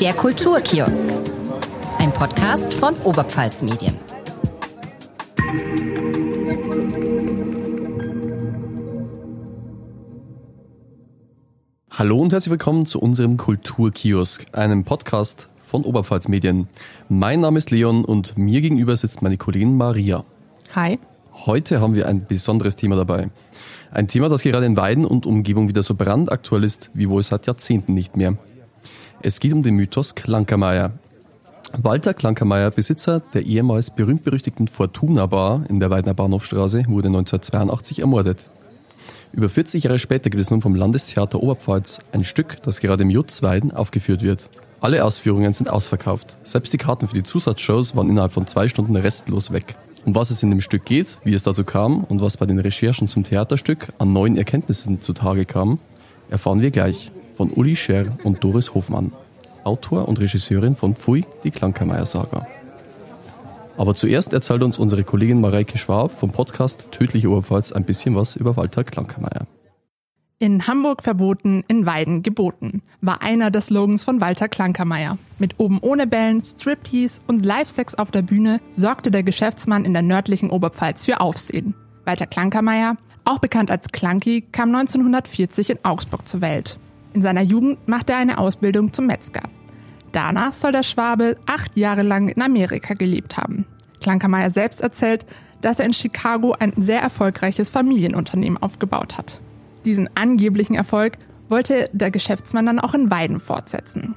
Der Kulturkiosk. Ein Podcast von Oberpfalz Medien. Hallo und herzlich willkommen zu unserem Kulturkiosk, einem Podcast von Oberpfalz Medien. Mein Name ist Leon und mir gegenüber sitzt meine Kollegin Maria. Hi. Heute haben wir ein besonderes Thema dabei. Ein Thema, das gerade in Weiden und Umgebung wieder so brandaktuell ist, wie wohl seit Jahrzehnten nicht mehr. Es geht um den Mythos Klankermeier. Walter Klankermeier, Besitzer der ehemals berühmt-berüchtigten Fortuna Bar in der Weidner Bahnhofstraße, wurde 1982 ermordet. Über 40 Jahre später gibt es nun vom Landestheater Oberpfalz ein Stück, das gerade im Jutz Weiden aufgeführt wird. Alle Ausführungen sind ausverkauft. Selbst die Karten für die Zusatzshows waren innerhalb von zwei Stunden restlos weg. Um was es in dem Stück geht, wie es dazu kam und was bei den Recherchen zum Theaterstück an neuen Erkenntnissen zutage kam, erfahren wir gleich von Uli Scher und Doris Hofmann, Autor und Regisseurin von Pfui, die Klankermeier-Saga. Aber zuerst erzählt uns unsere Kollegin Mareike Schwab vom Podcast Tödliche Oberpfalz ein bisschen was über Walter Klankermeier. In Hamburg verboten, in Weiden geboten, war einer der Slogans von Walter Klankermeier. Mit oben ohne Bällen, Striptease und Live-Sex auf der Bühne sorgte der Geschäftsmann in der nördlichen Oberpfalz für Aufsehen. Walter Klankermeier, auch bekannt als Klanki, kam 1940 in Augsburg zur Welt. In seiner Jugend machte er eine Ausbildung zum Metzger. Danach soll der Schwabe acht Jahre lang in Amerika gelebt haben. Klankermeier selbst erzählt, dass er in Chicago ein sehr erfolgreiches Familienunternehmen aufgebaut hat. Diesen angeblichen Erfolg wollte der Geschäftsmann dann auch in Weiden fortsetzen.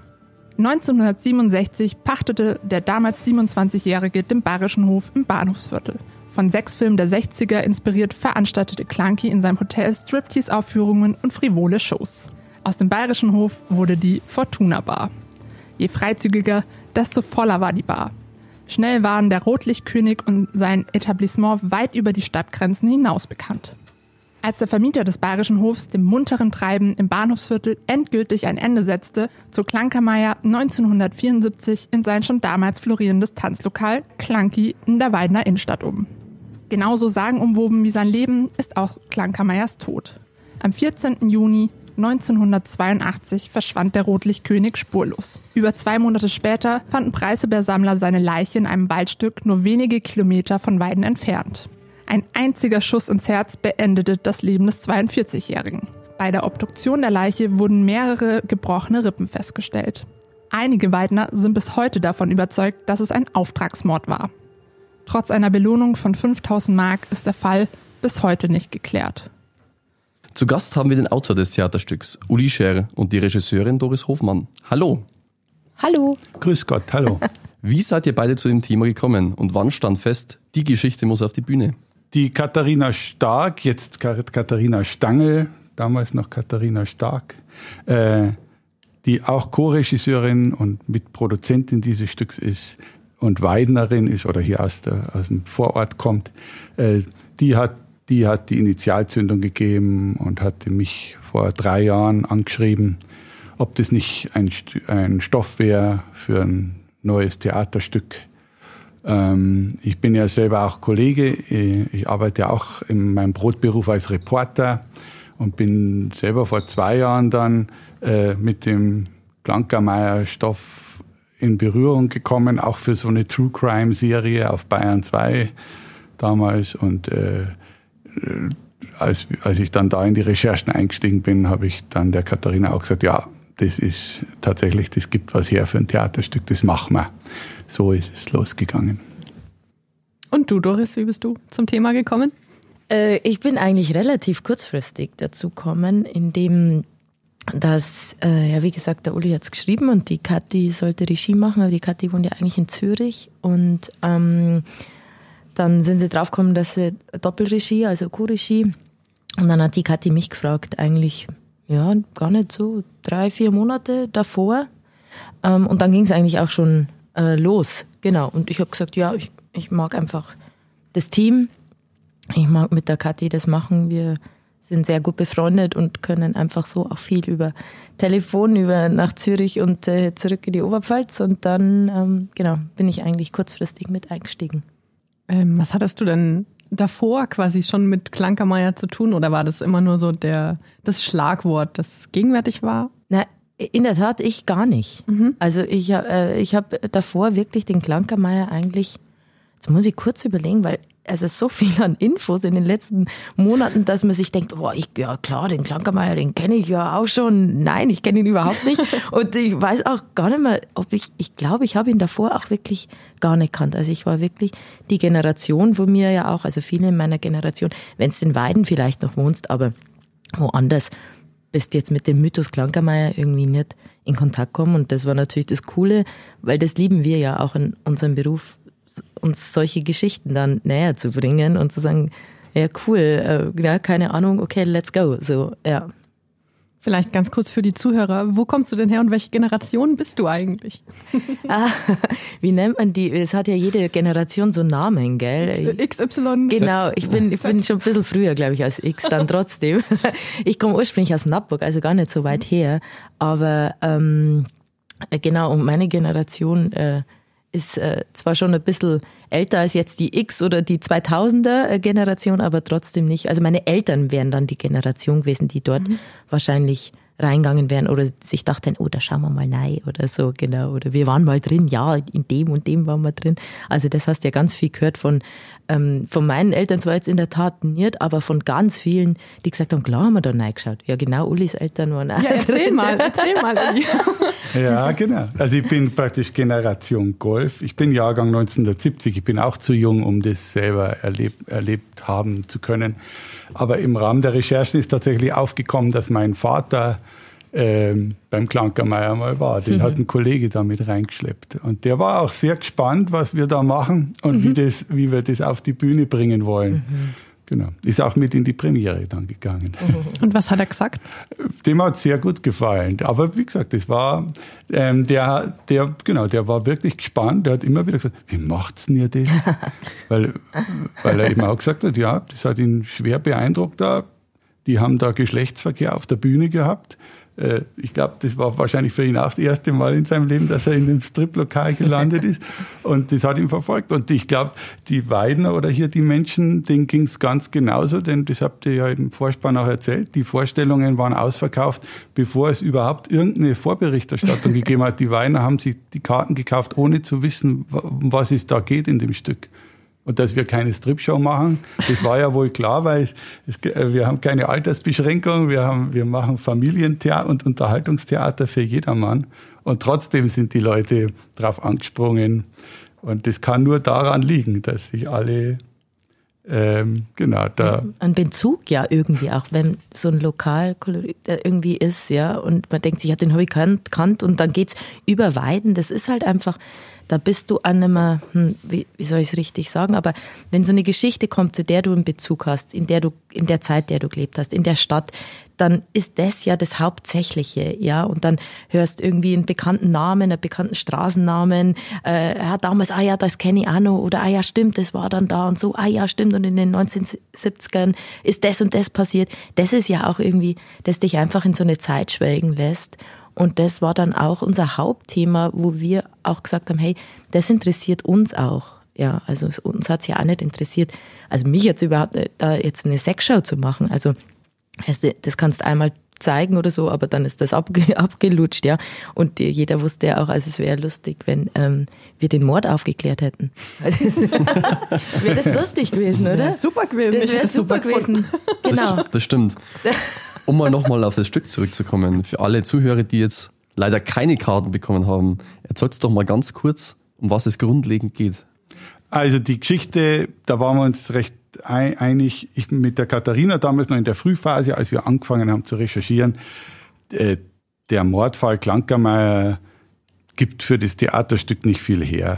1967 pachtete der damals 27-Jährige den Bayerischen Hof im Bahnhofsviertel. Von sechs Filmen der 60er inspiriert veranstaltete Clunky in seinem Hotel Striptease-Aufführungen und frivole Shows. Aus dem bayerischen Hof wurde die Fortuna Bar. Je freizügiger, desto voller war die Bar. Schnell waren der Rotlichtkönig und sein Etablissement weit über die Stadtgrenzen hinaus bekannt. Als der Vermieter des Bayerischen Hofs dem munteren Treiben im Bahnhofsviertel endgültig ein Ende setzte, zog Klankermeier 1974 in sein schon damals florierendes Tanzlokal Klanki in der Weidener Innenstadt um. Genauso sagenumwoben wie sein Leben ist auch Klankermeiers Tod. Am 14. Juni 1982 verschwand der Rotlichtkönig spurlos. Über zwei Monate später fanden Preißelbeersammler seine Leiche in einem Waldstück nur wenige Kilometer von Weiden entfernt. Ein einziger Schuss ins Herz beendete das Leben des 42-Jährigen. Bei der Obduktion der Leiche wurden mehrere gebrochene Rippen festgestellt. Einige Weidner sind bis heute davon überzeugt, dass es ein Auftragsmord war. Trotz einer Belohnung von 5000 Mark ist der Fall bis heute nicht geklärt. Zu Gast haben wir den Autor des Theaterstücks, Uli Scher, und die Regisseurin Doris Hofmann. Hallo. Hallo. Grüß Gott, hallo. Wie seid ihr beide zu dem Thema gekommen und wann stand fest, die Geschichte muss auf die Bühne? Die Katharina Stark, jetzt Katharina Stangl, damals noch Katharina Stark, äh, die auch Co-Regisseurin und Mitproduzentin dieses Stücks ist und Weidnerin ist oder hier aus, der, aus dem Vorort kommt, äh, die hat die hat die Initialzündung gegeben und hatte mich vor drei Jahren angeschrieben, ob das nicht ein, ein Stoff wäre für ein neues Theaterstück. Ähm, ich bin ja selber auch Kollege. Ich arbeite auch in meinem Brotberuf als Reporter und bin selber vor zwei Jahren dann äh, mit dem Klankermeier-Stoff in Berührung gekommen, auch für so eine True Crime Serie auf Bayern 2 damals und äh, als, als ich dann da in die Recherchen eingestiegen bin, habe ich dann der Katharina auch gesagt, ja, das ist tatsächlich, das gibt was her für ein Theaterstück, das machen wir. So ist es losgegangen. Und du, Doris, wie bist du zum Thema gekommen? Äh, ich bin eigentlich relativ kurzfristig dazu gekommen, indem das, äh, ja, wie gesagt, der Uli hat es geschrieben und die Kathi sollte Regie machen, aber die Kathi wohnt ja eigentlich in Zürich und ähm, dann sind sie draufgekommen, dass sie Doppelregie, also Co-Regie. Und dann hat die Kathi mich gefragt, eigentlich, ja, gar nicht so, drei, vier Monate davor. Ähm, und dann ging es eigentlich auch schon äh, los. Genau. Und ich habe gesagt, ja, ich, ich mag einfach das Team. Ich mag mit der Kathi das machen. Wir sind sehr gut befreundet und können einfach so auch viel über Telefon, über nach Zürich und äh, zurück in die Oberpfalz. Und dann, ähm, genau, bin ich eigentlich kurzfristig mit eingestiegen. Ähm, was hattest du denn davor quasi schon mit Klankermeier zu tun oder war das immer nur so der, das Schlagwort, das gegenwärtig war? Na, In der Tat, ich gar nicht. Mhm. Also ich, äh, ich habe davor wirklich den Klankermeier eigentlich, jetzt muss ich kurz überlegen, weil es ist so viel an Infos in den letzten Monaten, dass man sich denkt, oh, ich, ja klar, den Klankermeier, den kenne ich ja auch schon. Nein, ich kenne ihn überhaupt nicht. Und ich weiß auch gar nicht mehr, ob ich, ich glaube, ich habe ihn davor auch wirklich gar nicht kannt. Also ich war wirklich die Generation, wo mir ja auch, also viele in meiner Generation, wenn es den Weiden vielleicht noch wohnst, aber woanders, bist jetzt mit dem Mythos Klankermeier irgendwie nicht in Kontakt kommen. Und das war natürlich das Coole, weil das lieben wir ja auch in unserem Beruf, uns solche Geschichten dann näher zu bringen und zu sagen, ja, cool, äh, ja, keine Ahnung, okay, let's go. So, ja. Vielleicht ganz kurz für die Zuhörer, wo kommst du denn her und welche Generation bist du eigentlich? Ah, wie nennt man die? Es hat ja jede Generation so einen Namen, gell? XY. Genau, ich bin, ich bin schon ein bisschen früher, glaube ich, als X dann trotzdem. Ich komme ursprünglich aus Nappburg, also gar nicht so weit her. Aber ähm, genau, und meine Generation äh, ist äh, zwar schon ein bisschen älter als jetzt die X oder die 2000er äh, Generation, aber trotzdem nicht. Also meine Eltern wären dann die Generation gewesen, die dort wahrscheinlich reingegangen wären oder sich dachten, oh, da schauen wir mal rein oder so, genau. Oder wir waren mal drin, ja, in dem und dem waren wir drin. Also das hast du ja ganz viel gehört von, ähm, von meinen Eltern zwar jetzt in der Tat nicht, aber von ganz vielen, die gesagt haben, klar haben wir da reingeschaut. Ja, genau, Ulis Eltern waren auch Ja, erzähl drin. mal, erzähl mal. Ja, genau. Also ich bin praktisch Generation Golf. Ich bin Jahrgang 1970. Ich bin auch zu jung, um das selber erlebt, erlebt haben zu können. Aber im Rahmen der Recherchen ist tatsächlich aufgekommen, dass mein Vater ähm, beim Klankermeier mal war. Den hat ein Kollege da mit reingeschleppt. Und der war auch sehr gespannt, was wir da machen und wie, das, wie wir das auf die Bühne bringen wollen. Genau. Ist auch mit in die Premiere dann gegangen. Und was hat er gesagt? Dem hat sehr gut gefallen. Aber wie gesagt, das war ähm, der, der, genau, der war wirklich gespannt. Der hat immer wieder gesagt, wie macht's denn ihr das? weil, weil er eben auch gesagt hat, ja, das hat ihn schwer beeindruckt da. Die haben da Geschlechtsverkehr auf der Bühne gehabt. Äh, Ich glaube, das war wahrscheinlich für ihn auch das erste Mal in seinem Leben, dass er in einem Striplokal gelandet ist. Und das hat ihn verfolgt. Und ich glaube, die Weidner oder hier die Menschen, denen ging es ganz genauso, denn das habt ihr ja im Vorspann auch erzählt. Die Vorstellungen waren ausverkauft, bevor es überhaupt irgendeine Vorberichterstattung gegeben hat. Die Weidner haben sich die Karten gekauft, ohne zu wissen, um was es da geht in dem Stück. Und dass wir keine Stripshow machen, das war ja wohl klar, weil es, es, äh, wir haben keine Altersbeschränkung, wir, haben, wir machen Familientheater und Unterhaltungstheater für jedermann. Und trotzdem sind die Leute drauf angesprungen. Und das kann nur daran liegen, dass sich alle, ähm, genau, da Ein Bezug ja irgendwie auch, wenn so ein Lokalkolorit äh, irgendwie ist, ja, und man denkt sich, ja, den habe ich kannt, kannt und dann geht's über Weiden. Das ist halt einfach, da bist du an einem, hm, wie, wie soll ich es richtig sagen, aber wenn so eine Geschichte kommt, zu der du einen Bezug hast, in der du, in der Zeit, der du gelebt hast, in der Stadt, dann ist das ja das Hauptsächliche, ja, und dann hörst irgendwie einen bekannten Namen, einen bekannten Straßennamen, äh, ja, damals, ah ja, das kenne ich auch noch, oder ah ja, stimmt, das war dann da und so, ah ja, stimmt, und in den 1970ern ist das und das passiert. Das ist ja auch irgendwie, das dich einfach in so eine Zeit schwelgen lässt. Und das war dann auch unser Hauptthema, wo wir auch gesagt haben, hey, das interessiert uns auch. Ja, also es, uns hat's ja auch nicht interessiert, also mich jetzt überhaupt nicht, da jetzt eine Sexshow zu machen. Also das, das kannst einmal zeigen oder so, aber dann ist das abge, abgelutscht, ja. Und die- jeder wusste ja auch, also es wäre lustig, wenn ähm, wir den Mord aufgeklärt hätten. Also, wäre das lustig gewesen, wär oder? super gewesen. Das wäre super super gewesen. Genau. Das stimmt. Um mal nochmal auf das Stück zurückzukommen, für alle Zuhörer, die jetzt leider keine Karten bekommen haben, erzählt doch mal ganz kurz, um was es grundlegend geht. Also die Geschichte, da waren wir uns recht ei- einig. Ich bin mit der Katharina damals noch in der Frühphase, als wir angefangen haben zu recherchieren. Äh, Der Mordfall Klankermeier gibt für das Theaterstück nicht viel her.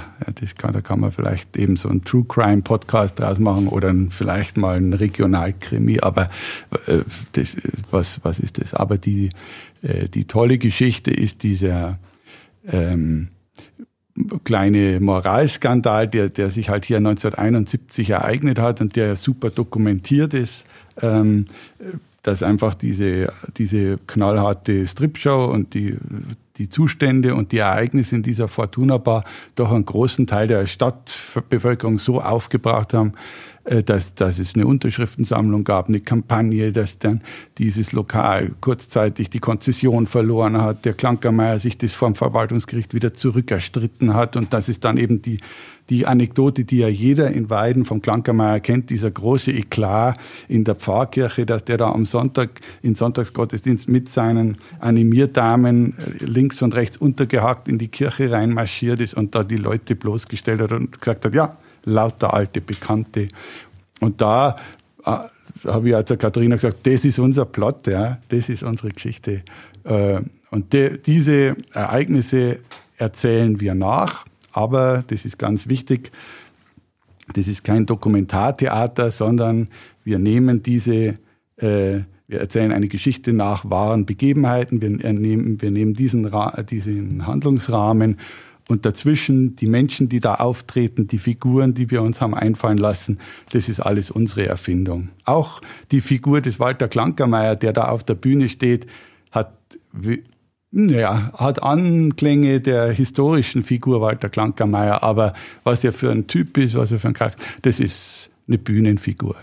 Kann, da kann man vielleicht eben so einen True Crime Podcast draus machen oder vielleicht mal einen Regionalkrimi. Aber äh, das, was, was ist das? Aber die, äh, die tolle Geschichte ist dieser ähm, kleine Moralskandal, der, der sich halt hier 1971 ereignet hat und der super dokumentiert ist, ähm, dass einfach diese, diese knallharte Stripshow und die, die Zustände und die Ereignisse in dieser Fortuna Bar doch einen großen Teil der Stadtbevölkerung so aufgebracht haben, dass, dass es eine Unterschriftensammlung gab, eine Kampagne, dass dann dieses Lokal kurzzeitig die Konzession verloren hat, der Klankermeier sich das vom Verwaltungsgericht wieder zurückerstritten hat und dass es dann eben die die Anekdote, die ja jeder in Weiden vom Klankermeier kennt, dieser große Eklat in der Pfarrkirche, dass der da am Sonntag in Sonntagsgottesdienst mit seinen Animierdamen äh, links und rechts untergehackt in die Kirche reinmarschiert ist und da die Leute bloßgestellt hat und gesagt hat, ja, lauter alte Bekannte. Und da äh, habe ich also Katharina gesagt, das ist unser Plot, ja, das ist unsere Geschichte. Äh, und de, diese Ereignisse erzählen wir nach. Aber, das ist ganz wichtig, das ist kein Dokumentartheater, sondern wir nehmen diese, äh, wir erzählen eine Geschichte nach wahren Begebenheiten, wir nehmen, wir nehmen diesen, diesen Handlungsrahmen und dazwischen die Menschen, die da auftreten, die Figuren, die wir uns haben einfallen lassen, das ist alles unsere Erfindung. Auch die Figur des Walter Klankermeier, der da auf der Bühne steht, hat ja, hat Anklänge der historischen Figur Walter Klankermeier, aber was er für ein Typ ist, was er für ein Charakter, das ist eine Bühnenfigur.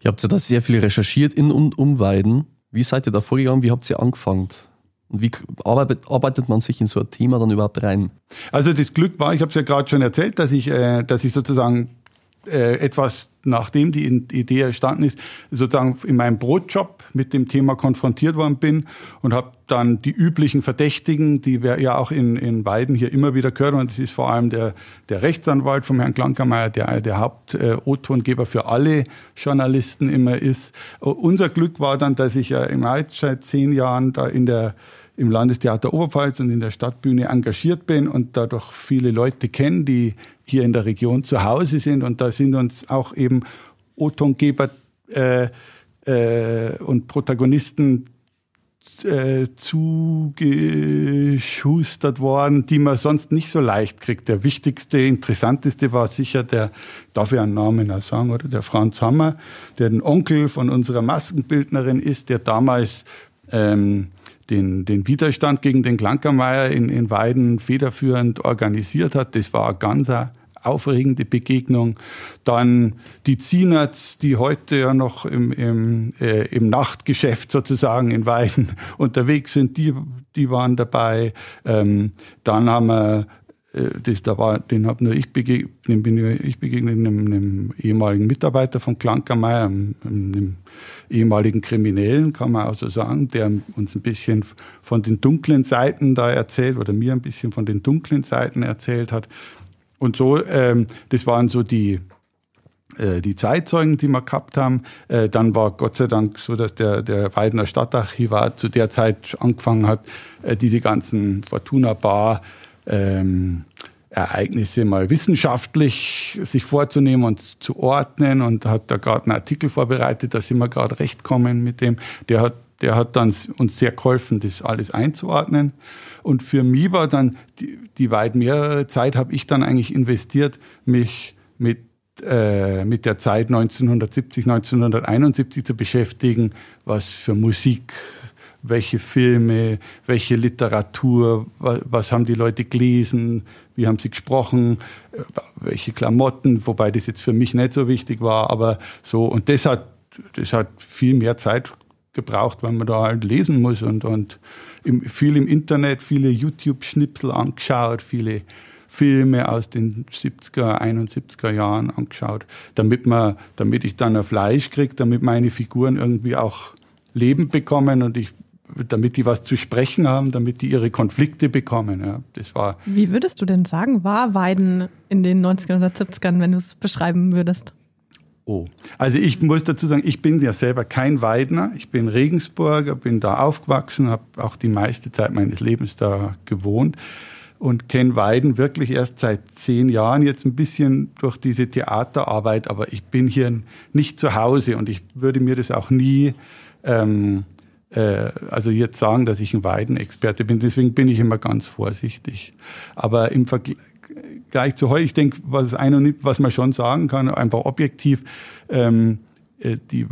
Ihr habt ja da sehr viel recherchiert in und um Weiden. Wie seid ihr da vorgegangen? Wie habt ihr angefangen? Und wie arbeitet, arbeitet man sich in so ein Thema dann überhaupt rein? Also das Glück war, ich habe es ja gerade schon erzählt, dass ich, äh, dass ich sozusagen äh, etwas, nachdem die Idee entstanden ist, sozusagen in meinem Brotjob mit dem Thema konfrontiert worden bin und habe dann die üblichen Verdächtigen, die wir ja auch in, in Weiden hier immer wieder gehört und das ist vor allem der, der Rechtsanwalt vom Herrn Klankermeier, der der Haupt-O-Tongeber äh, für alle Journalisten immer ist. Unser Glück war dann, dass ich ja im seit zehn Jahren da in der im Landestheater Oberpfalz und in der Stadtbühne engagiert bin und dadurch viele Leute kenne, die hier in der Region zu Hause sind. Und da sind uns auch eben O-Tongeber äh, äh, und Protagonisten äh, zugeschustert worden, die man sonst nicht so leicht kriegt. Der wichtigste, interessanteste war sicher der, darf ich einen Namen auch sagen, oder? Der Franz Hammer, der ein Onkel von unserer Maskenbildnerin ist, der damals ähm, den, den Widerstand gegen den Klankermeier in, in Weiden federführend organisiert hat. Das war eine ganz aufregende Begegnung. Dann die Zienerts, die heute ja noch im, im, äh, im Nachtgeschäft sozusagen in Weiden unterwegs sind, die, die waren dabei. Ähm, dann haben wir das, da war, den habe nur ich begegnet, bin ich begegnet, einem, einem ehemaligen Mitarbeiter von Klankermeier, einem, einem, ehemaligen Kriminellen, kann man auch so sagen, der uns ein bisschen von den dunklen Seiten da erzählt oder mir ein bisschen von den dunklen Seiten erzählt hat. Und so, ähm, das waren so die, äh, die Zeitzeugen, die wir gehabt haben. Äh, dann war Gott sei Dank so, dass der, der Weidener Stadtarchivar zu der Zeit angefangen hat, äh, diese ganzen Fortuna Bar ähm, Ereignisse mal wissenschaftlich sich vorzunehmen und zu ordnen und hat da gerade einen Artikel vorbereitet, da sind wir gerade recht kommen mit dem. Der hat, der hat dann uns sehr geholfen, das alles einzuordnen. Und für mich war dann die, die weit mehrere Zeit, habe ich dann eigentlich investiert, mich mit äh, mit der Zeit 1970, 1971 zu beschäftigen, was für Musik welche Filme, welche Literatur, was, haben die Leute gelesen, wie haben sie gesprochen, welche Klamotten, wobei das jetzt für mich nicht so wichtig war, aber so, und das hat, das hat viel mehr Zeit gebraucht, weil man da halt lesen muss und, und im, viel im Internet, viele YouTube-Schnipsel angeschaut, viele Filme aus den 70er, 71er Jahren angeschaut, damit man, damit ich dann ein Fleisch kriege, damit meine Figuren irgendwie auch Leben bekommen und ich damit die was zu sprechen haben, damit die ihre Konflikte bekommen. Ja, das war. Wie würdest du denn sagen, war Weiden in den 1970ern, wenn du es beschreiben würdest? Oh, also ich muss dazu sagen, ich bin ja selber kein Weidner. Ich bin Regensburger, bin da aufgewachsen, habe auch die meiste Zeit meines Lebens da gewohnt und kenne Weiden wirklich erst seit zehn Jahren jetzt ein bisschen durch diese Theaterarbeit, aber ich bin hier nicht zu Hause und ich würde mir das auch nie ähm, äh, also jetzt sagen, dass ich ein Weidenexperte bin. Deswegen bin ich immer ganz vorsichtig. Aber im Vergleich zu heute, ich denke, was was man schon sagen kann, einfach objektiv, ähm, äh, die,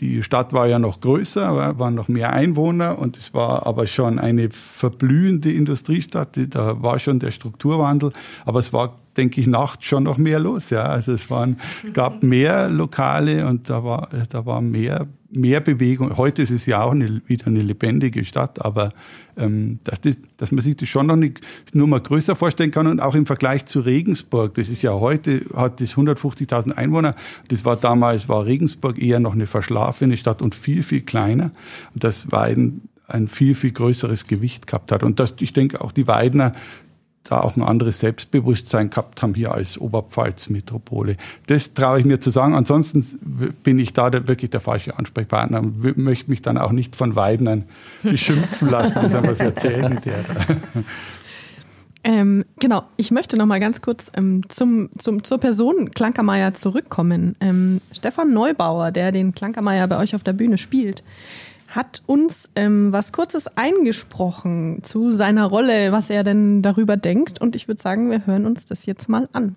die Stadt war ja noch größer, waren noch mehr Einwohner und es war aber schon eine verblühende Industriestadt. Da war schon der Strukturwandel, aber es war denke ich, nachts schon noch mehr los. Ja, also es waren, gab mehr Lokale und da war, da war mehr, mehr Bewegung. Heute ist es ja auch eine, wieder eine lebendige Stadt, aber ähm, dass, das, dass man sich das schon noch nicht nur mal größer vorstellen kann und auch im Vergleich zu Regensburg. Das ist ja heute, hat das 150.000 Einwohner. Das war damals, war Regensburg eher noch eine verschlafene Stadt und viel, viel kleiner. Und das war ein, ein viel, viel größeres Gewicht gehabt hat. Und das, ich denke, auch die Weidner da auch ein anderes Selbstbewusstsein gehabt haben hier als Oberpfalz-Metropole. Das traue ich mir zu sagen. Ansonsten bin ich da wirklich der falsche Ansprechpartner und möchte mich dann auch nicht von Weidnern beschimpfen lassen, dass er was erzählen der ähm, genau, ich möchte noch mal ganz kurz ähm, zum, zum, zur Person Klankermeier zurückkommen. Ähm, Stefan Neubauer, der den Klankermeier bei euch auf der Bühne spielt, hat uns ähm, was Kurzes eingesprochen zu seiner Rolle, was er denn darüber denkt. Und ich würde sagen, wir hören uns das jetzt mal an.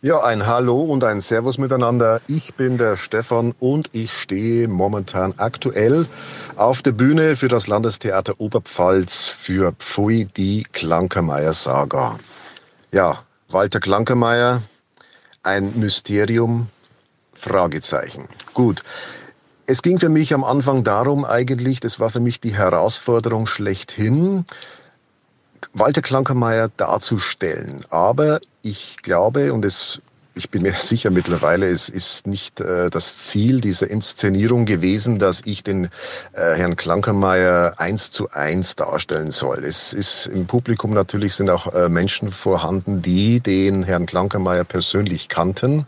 Ja, ein Hallo und ein Servus miteinander. Ich bin der Stefan und ich stehe momentan aktuell auf der Bühne für das Landestheater Oberpfalz für Pfui die Klankermeier Saga. Ja, Walter Klankermeier, ein Mysterium, Fragezeichen. Gut, es ging für mich am Anfang darum eigentlich, das war für mich die Herausforderung schlechthin, Walter Klankermeier darzustellen. Aber ich glaube, und es, ich bin mir sicher mittlerweile, es ist nicht äh, das Ziel dieser Inszenierung gewesen, dass ich den äh, Herrn Klankermeier eins zu eins darstellen soll. Es ist im Publikum natürlich sind auch äh, Menschen vorhanden, die den Herrn Klankermeier persönlich kannten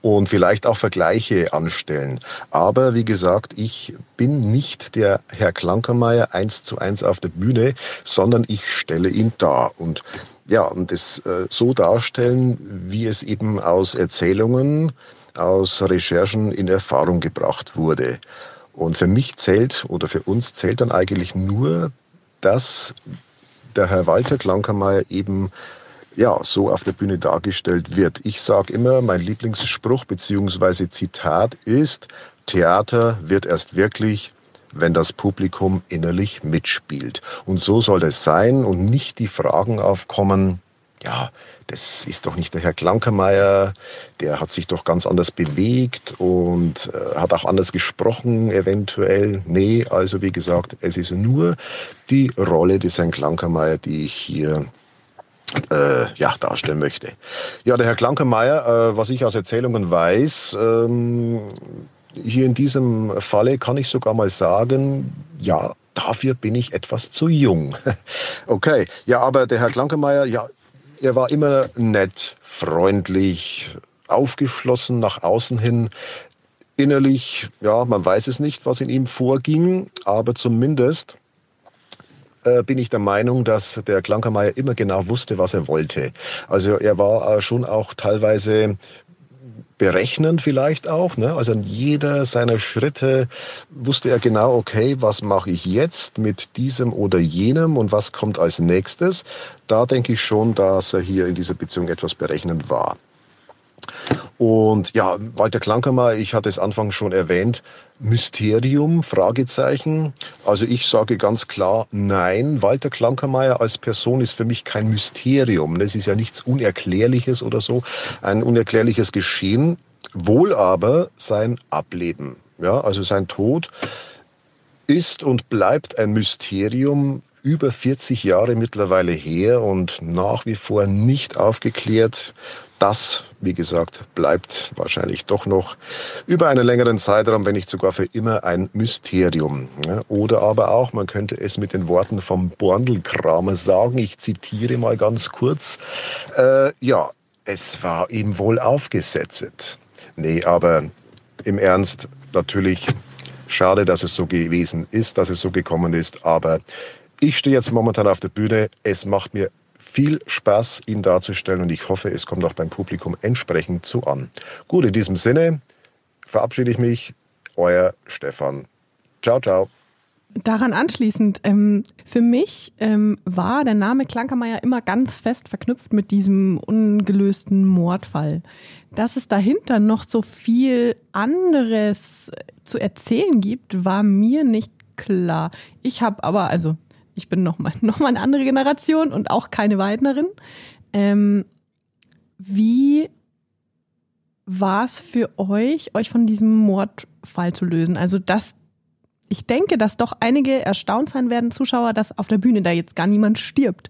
und vielleicht auch Vergleiche anstellen. Aber wie gesagt, ich bin nicht der Herr Klankermeier eins zu eins auf der Bühne, sondern ich stelle ihn dar und ja, und es äh, so darstellen, wie es eben aus Erzählungen, aus Recherchen in Erfahrung gebracht wurde. Und für mich zählt oder für uns zählt dann eigentlich nur, dass der Herr Walter Klankermeier eben ja, so auf der Bühne dargestellt wird. Ich sage immer, mein Lieblingsspruch bzw. Zitat ist, Theater wird erst wirklich, wenn das Publikum innerlich mitspielt. Und so soll es sein und nicht die Fragen aufkommen, ja, das ist doch nicht der Herr Klankermeier, der hat sich doch ganz anders bewegt und äh, hat auch anders gesprochen eventuell. Nee, also wie gesagt, es ist nur die Rolle des Herrn Klankermeier, die ich hier äh, ja, darstellen möchte. Ja, der Herr Klankermeier, äh, was ich aus Erzählungen weiß, ähm, hier in diesem Falle kann ich sogar mal sagen, ja, dafür bin ich etwas zu jung. okay, ja, aber der Herr Klankermeier, ja, er war immer nett, freundlich, aufgeschlossen nach außen hin. Innerlich, ja, man weiß es nicht, was in ihm vorging, aber zumindest äh, bin ich der Meinung, dass der Klankermeier immer genau wusste, was er wollte. Also er war äh, schon auch teilweise berechnend vielleicht auch. Ne? Also an jeder seiner Schritte wusste er genau, okay, was mache ich jetzt mit diesem oder jenem und was kommt als nächstes. Da denke ich schon, dass er hier in dieser Beziehung etwas berechnend war. Und ja, Walter Klankermeier, ich hatte es anfangs schon erwähnt, Mysterium, Fragezeichen. Also ich sage ganz klar, nein, Walter Klankermeier als Person ist für mich kein Mysterium. Das ist ja nichts Unerklärliches oder so, ein unerklärliches Geschehen, wohl aber sein Ableben. Ja, also sein Tod ist und bleibt ein Mysterium, über 40 Jahre mittlerweile her und nach wie vor nicht aufgeklärt das, wie gesagt, bleibt wahrscheinlich doch noch über einen längeren Zeitraum, wenn nicht sogar für immer ein Mysterium. Oder aber auch, man könnte es mit den Worten vom Borndelkramer sagen, ich zitiere mal ganz kurz, äh, ja, es war ihm wohl aufgesetzt. Nee, aber im Ernst, natürlich schade, dass es so gewesen ist, dass es so gekommen ist, aber ich stehe jetzt momentan auf der Bühne. Es macht mir viel Spaß, ihn darzustellen und ich hoffe, es kommt auch beim Publikum entsprechend zu an. Gut, in diesem Sinne verabschiede ich mich. Euer Stefan. Ciao, ciao. Daran anschließend, ähm, für mich ähm, war der Name Klankermeier immer ganz fest verknüpft mit diesem ungelösten Mordfall. Dass es dahinter noch so viel anderes zu erzählen gibt, war mir nicht klar. Ich habe aber, also ich bin nochmal noch mal eine andere Generation und auch keine Weidnerin. Ähm, wie war es für euch, euch von diesem Mordfall zu lösen? Also, dass ich denke, dass doch einige erstaunt sein werden, Zuschauer, dass auf der Bühne da jetzt gar niemand stirbt.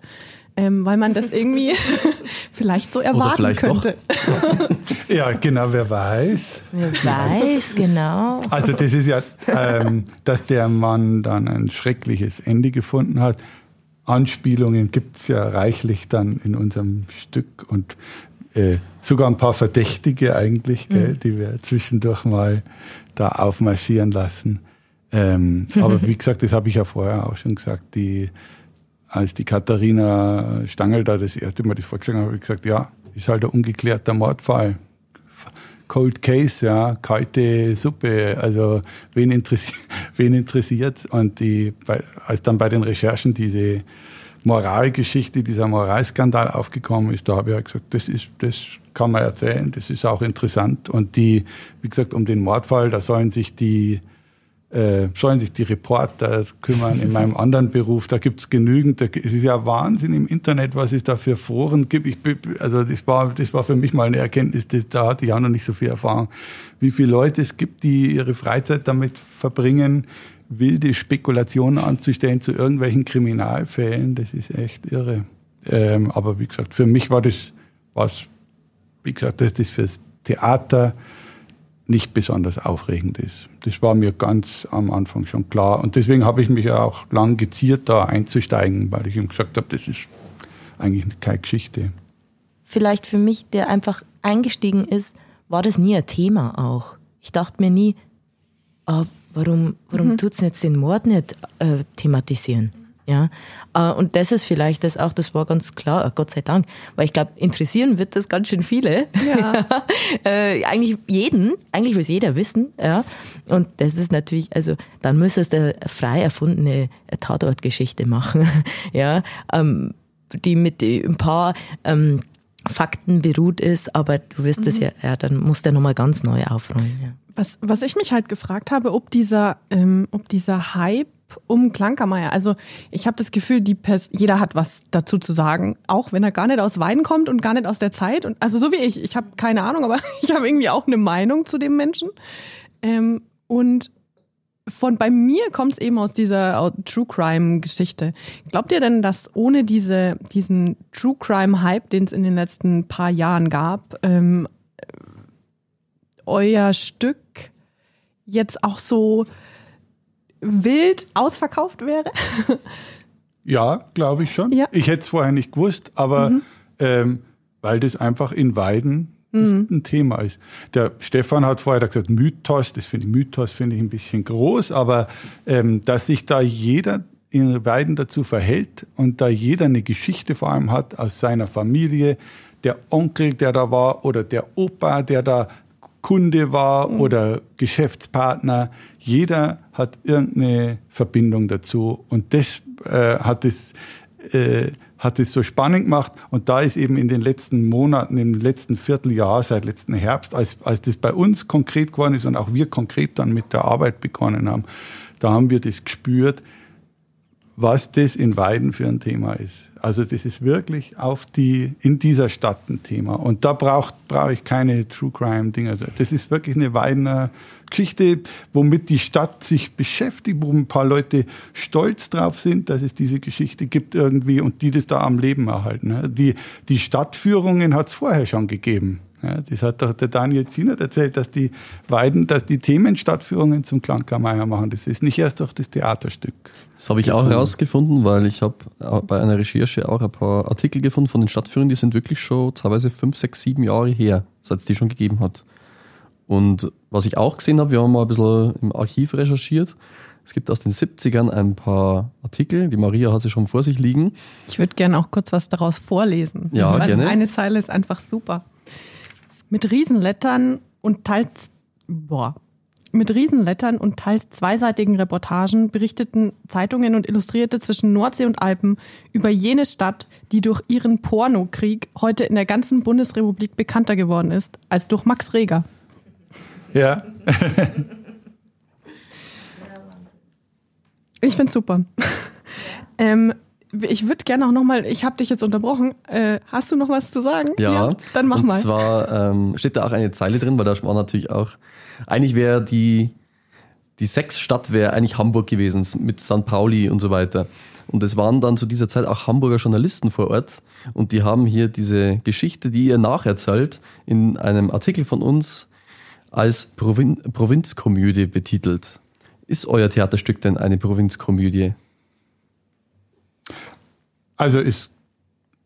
Ähm, weil man das irgendwie vielleicht so erwarten vielleicht könnte. ja, genau, wer weiß. Wer weiß, genau. Also das ist ja, ähm, dass der Mann dann ein schreckliches Ende gefunden hat. Anspielungen gibt es ja reichlich dann in unserem Stück und äh, sogar ein paar Verdächtige eigentlich, gell, mhm. die wir zwischendurch mal da aufmarschieren lassen. Ähm, aber wie gesagt, das habe ich ja vorher auch schon gesagt, die, als die Katharina Stangl da das erste Mal das vorgeschlagen hat, habe ich gesagt, ja, ist halt ein ungeklärter Mordfall. Cold Case, ja, kalte Suppe. Also wen, interessi wen interessiert? Und die, als dann bei den Recherchen diese Moralgeschichte, dieser Moralskandal aufgekommen ist, da habe ich halt gesagt, das ist, das kann man erzählen, das ist auch interessant. Und die, wie gesagt, um den Mordfall, da sollen sich die äh, sollen sich die Reporter kümmern in meinem anderen Beruf. Da gibt's genügend. es ist ja Wahnsinn im Internet, was es da für Foren gibt. Ich, also das war, das war für mich mal eine Erkenntnis, das, da hatte ich auch noch nicht so viel Erfahrung. Wie viele Leute es gibt, die ihre Freizeit damit verbringen, wilde Spekulationen anzustellen zu irgendwelchen Kriminalfällen. Das ist echt irre. Ähm, aber wie gesagt, für mich war das was, wie gesagt, das ist fürs Theater nicht besonders aufregend ist. Das war mir ganz am Anfang schon klar. Und deswegen habe ich mich auch lang geziert, da einzusteigen, weil ich ihm gesagt habe, das ist eigentlich keine Geschichte. Vielleicht für mich, der einfach eingestiegen ist, war das nie ein Thema auch. Ich dachte mir nie, oh, warum, warum mhm. tut es jetzt den Mord nicht äh, thematisieren? Ja, äh, und das ist vielleicht das auch, das war ganz klar, Gott sei Dank, weil ich glaube, interessieren wird das ganz schön viele. Ja. äh, eigentlich jeden, eigentlich will es jeder wissen, ja. Und das ist natürlich, also dann müsstest du eine frei erfundene Tatortgeschichte machen, ja, ähm, die mit ein paar ähm, Fakten beruht ist, aber du wirst mhm. das ja, ja, dann musst du ja nochmal ganz neu aufrollen. Ja. Was, was ich mich halt gefragt habe, ob dieser, ähm, ob dieser Hype um Klankermeier. Also ich habe das Gefühl, die Pers jeder hat was dazu zu sagen, auch wenn er gar nicht aus Wein kommt und gar nicht aus der Zeit. Und also so wie ich, ich habe keine Ahnung, aber ich habe irgendwie auch eine Meinung zu dem Menschen. Ähm, und von bei mir kommt es eben aus dieser True Crime Geschichte. Glaubt ihr denn, dass ohne diese, diesen True Crime Hype, den es in den letzten paar Jahren gab, ähm, euer Stück jetzt auch so wild ausverkauft wäre? ja, glaube ich schon. Ja. Ich hätte es vorher nicht gewusst, aber mhm. ähm, weil das einfach in Weiden mhm. ein Thema ist. Der Stefan hat vorher gesagt, Mythos, das finde ich, Mythos finde ich ein bisschen groß, aber ähm, dass sich da jeder in Weiden dazu verhält und da jeder eine Geschichte vor allem hat aus seiner Familie, der Onkel, der da war oder der Opa, der da Kunde war mhm. oder Geschäftspartner. Jeder hat irgendeine Verbindung dazu. Und das äh, hat es äh, hat es so spannend gemacht. Und da ist eben in den letzten Monaten, im letzten Vierteljahr, seit letzten Herbst, als, als das bei uns konkret geworden ist und auch wir konkret dann mit der Arbeit begonnen haben, da haben wir das gespürt, was das in Weiden für ein Thema ist. Also das ist wirklich auf die, in dieser Stadt ein Thema. Und da braucht, brauche ich keine True Crime Dinge. Das ist wirklich eine Weidener Geschichte, womit die Stadt sich beschäftigt, wo ein paar Leute stolz drauf sind, dass es diese Geschichte gibt irgendwie und die das da am Leben erhalten. Die, die Stadtführungen hat es vorher schon gegeben. Ja, das hat doch der Daniel Zienert erzählt, dass die Weiden, dass die Themenstadtführungen zum Klangkammer machen. Das ist nicht erst durch das Theaterstück. Das habe ich auch herausgefunden, weil ich habe bei einer Recherche auch ein paar Artikel gefunden von den Stadtführungen, die sind wirklich schon teilweise fünf, sechs, sieben Jahre her, seit es die schon gegeben hat. Und was ich auch gesehen habe, wir haben mal ein bisschen im Archiv recherchiert. Es gibt aus den 70ern ein paar Artikel, die Maria hat sie schon vor sich liegen. Ich würde gerne auch kurz was daraus vorlesen. Ja, gerne. Eine Zeile ist einfach super. Mit Riesenlettern und teils, boah, mit Riesenlettern und teils zweiseitigen Reportagen berichteten Zeitungen und Illustrierte zwischen Nordsee und Alpen über jene Stadt, die durch ihren Pornokrieg heute in der ganzen Bundesrepublik bekannter geworden ist als durch Max Reger. Ja. ich finde super. Ähm, ich würde gerne auch nochmal, ich habe dich jetzt unterbrochen. Äh, hast du noch was zu sagen? Ja, dann mach und mal. Und zwar ähm, steht da auch eine Zeile drin, weil da war natürlich auch, eigentlich wäre die, die Sexstadt wäre eigentlich Hamburg gewesen mit St. Pauli und so weiter. Und es waren dann zu dieser Zeit auch Hamburger Journalisten vor Ort und die haben hier diese Geschichte, die ihr nacherzählt, in einem Artikel von uns als Provin Provinzkomödie betitelt. Ist euer Theaterstück denn eine Provinzkomödie? Also ist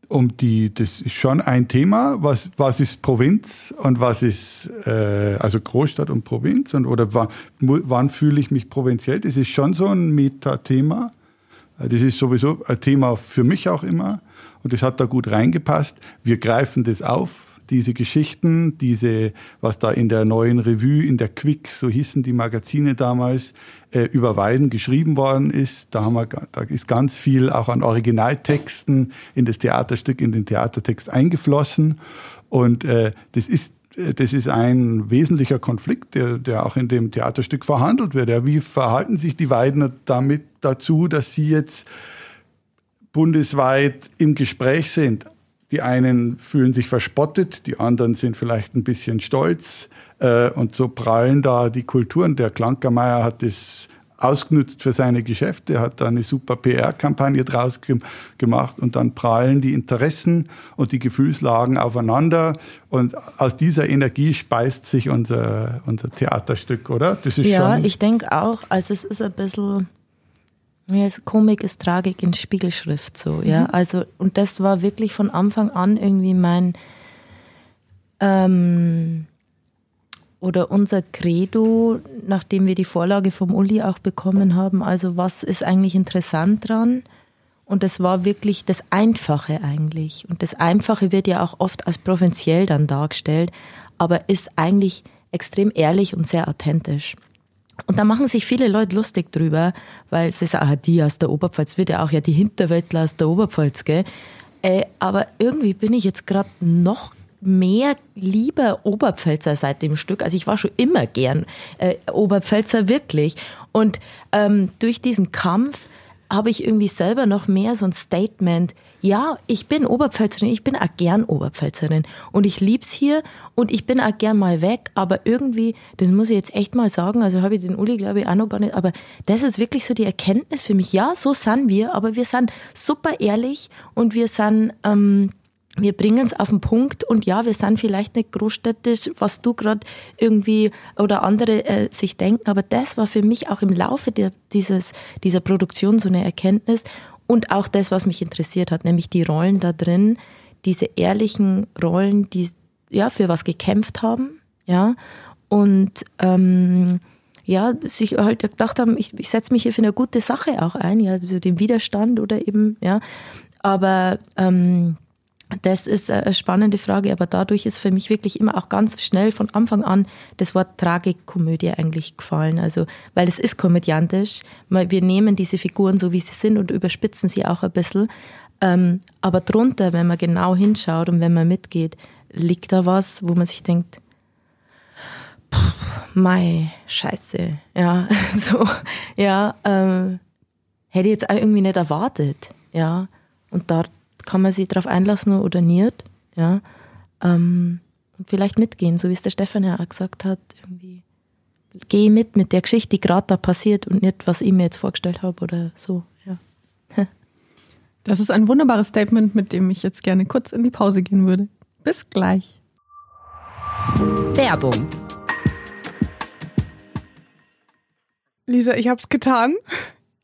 um die, das ist schon ein Thema, was, was ist Provinz und was ist äh, also Großstadt und Provinz und oder wann, wann fühle ich mich provinziell? Das ist schon so ein Metathema. Das ist sowieso ein Thema für mich auch immer und das hat da gut reingepasst. Wir greifen das auf, diese Geschichten, diese, was da in der neuen Revue, in der Quick, so hießen die Magazine damals, äh, über Weiden geschrieben worden ist. Da, haben wir, da ist ganz viel auch an Originaltexten in das Theaterstück, in den Theatertext eingeflossen. Und äh, das ist äh, das ist ein wesentlicher Konflikt, der, der auch in dem Theaterstück verhandelt wird. Ja, wie verhalten sich die Weidner damit dazu, dass sie jetzt bundesweit im Gespräch sind? Die einen fühlen sich verspottet, die anderen sind vielleicht ein bisschen stolz. Äh, und so prallen da die Kulturen. Der Klankermeier hat das ausgenutzt für seine Geschäfte, hat da eine super PR-Kampagne draus ge gemacht und dann prallen die Interessen und die Gefühlslagen aufeinander und aus dieser Energie speist sich unser, unser Theaterstück, oder? Das ist ja, schon ich denke auch, also es ist ein bisschen, ja, Komik ist Tragik in Spiegelschrift so, mhm. ja, also und das war wirklich von Anfang an irgendwie mein ähm, oder unser Credo, nachdem wir die Vorlage vom Uli auch bekommen haben, also was ist eigentlich interessant dran? Und das war wirklich das Einfache eigentlich. Und das Einfache wird ja auch oft als provinziell dann dargestellt, aber ist eigentlich extrem ehrlich und sehr authentisch. Und da machen sich viele Leute lustig drüber, weil sie sagen, ah, die aus der Oberpfalz wird ja auch ja die Hinterwäldler aus der Oberpfalz, gell? Äh, aber irgendwie bin ich jetzt gerade noch mehr lieber Oberpfälzer seit dem Stück. Also ich war schon immer gern äh, Oberpfälzer, wirklich. Und ähm, durch diesen Kampf habe ich irgendwie selber noch mehr so ein Statement. Ja, ich bin Oberpfälzerin, ich bin auch gern Oberpfälzerin. Und ich lieb's hier und ich bin auch gern mal weg, aber irgendwie, das muss ich jetzt echt mal sagen, also habe ich den Uli glaube ich auch noch gar nicht, aber das ist wirklich so die Erkenntnis für mich. Ja, so sind wir, aber wir sind super ehrlich und wir sind ähm, wir bringen es auf den Punkt. Und ja, wir sind vielleicht nicht großstädtisch, was du gerade irgendwie oder andere äh, sich denken, aber das war für mich auch im Laufe der, dieses, dieser Produktion so eine Erkenntnis und auch das, was mich interessiert hat, nämlich die Rollen da drin, diese ehrlichen Rollen, die ja für was gekämpft haben, ja. Und ähm, ja, sich halt gedacht haben, ich, ich setze mich hier für eine gute Sache auch ein, ja, so den Widerstand oder eben, ja, aber ähm, das ist eine spannende Frage, aber dadurch ist für mich wirklich immer auch ganz schnell von Anfang an das Wort Tragikkomödie eigentlich gefallen. Also, weil es ist komödiantisch. Wir nehmen diese Figuren so, wie sie sind und überspitzen sie auch ein bisschen. Ähm, aber drunter, wenn man genau hinschaut und wenn man mitgeht, liegt da was, wo man sich denkt, mei, scheiße. Ja, so, ja, ähm, hätte ich jetzt auch irgendwie nicht erwartet. Ja, und da, kann man sich darauf einlassen oder nicht. Ja. Ähm, und vielleicht mitgehen, so wie es der Stefan ja auch gesagt hat. Irgendwie geh mit mit der Geschichte, die gerade da passiert und nicht, was ich mir jetzt vorgestellt habe oder so. Ja. Das ist ein wunderbares Statement, mit dem ich jetzt gerne kurz in die Pause gehen würde. Bis gleich. Werbung. Lisa, ich hab's getan.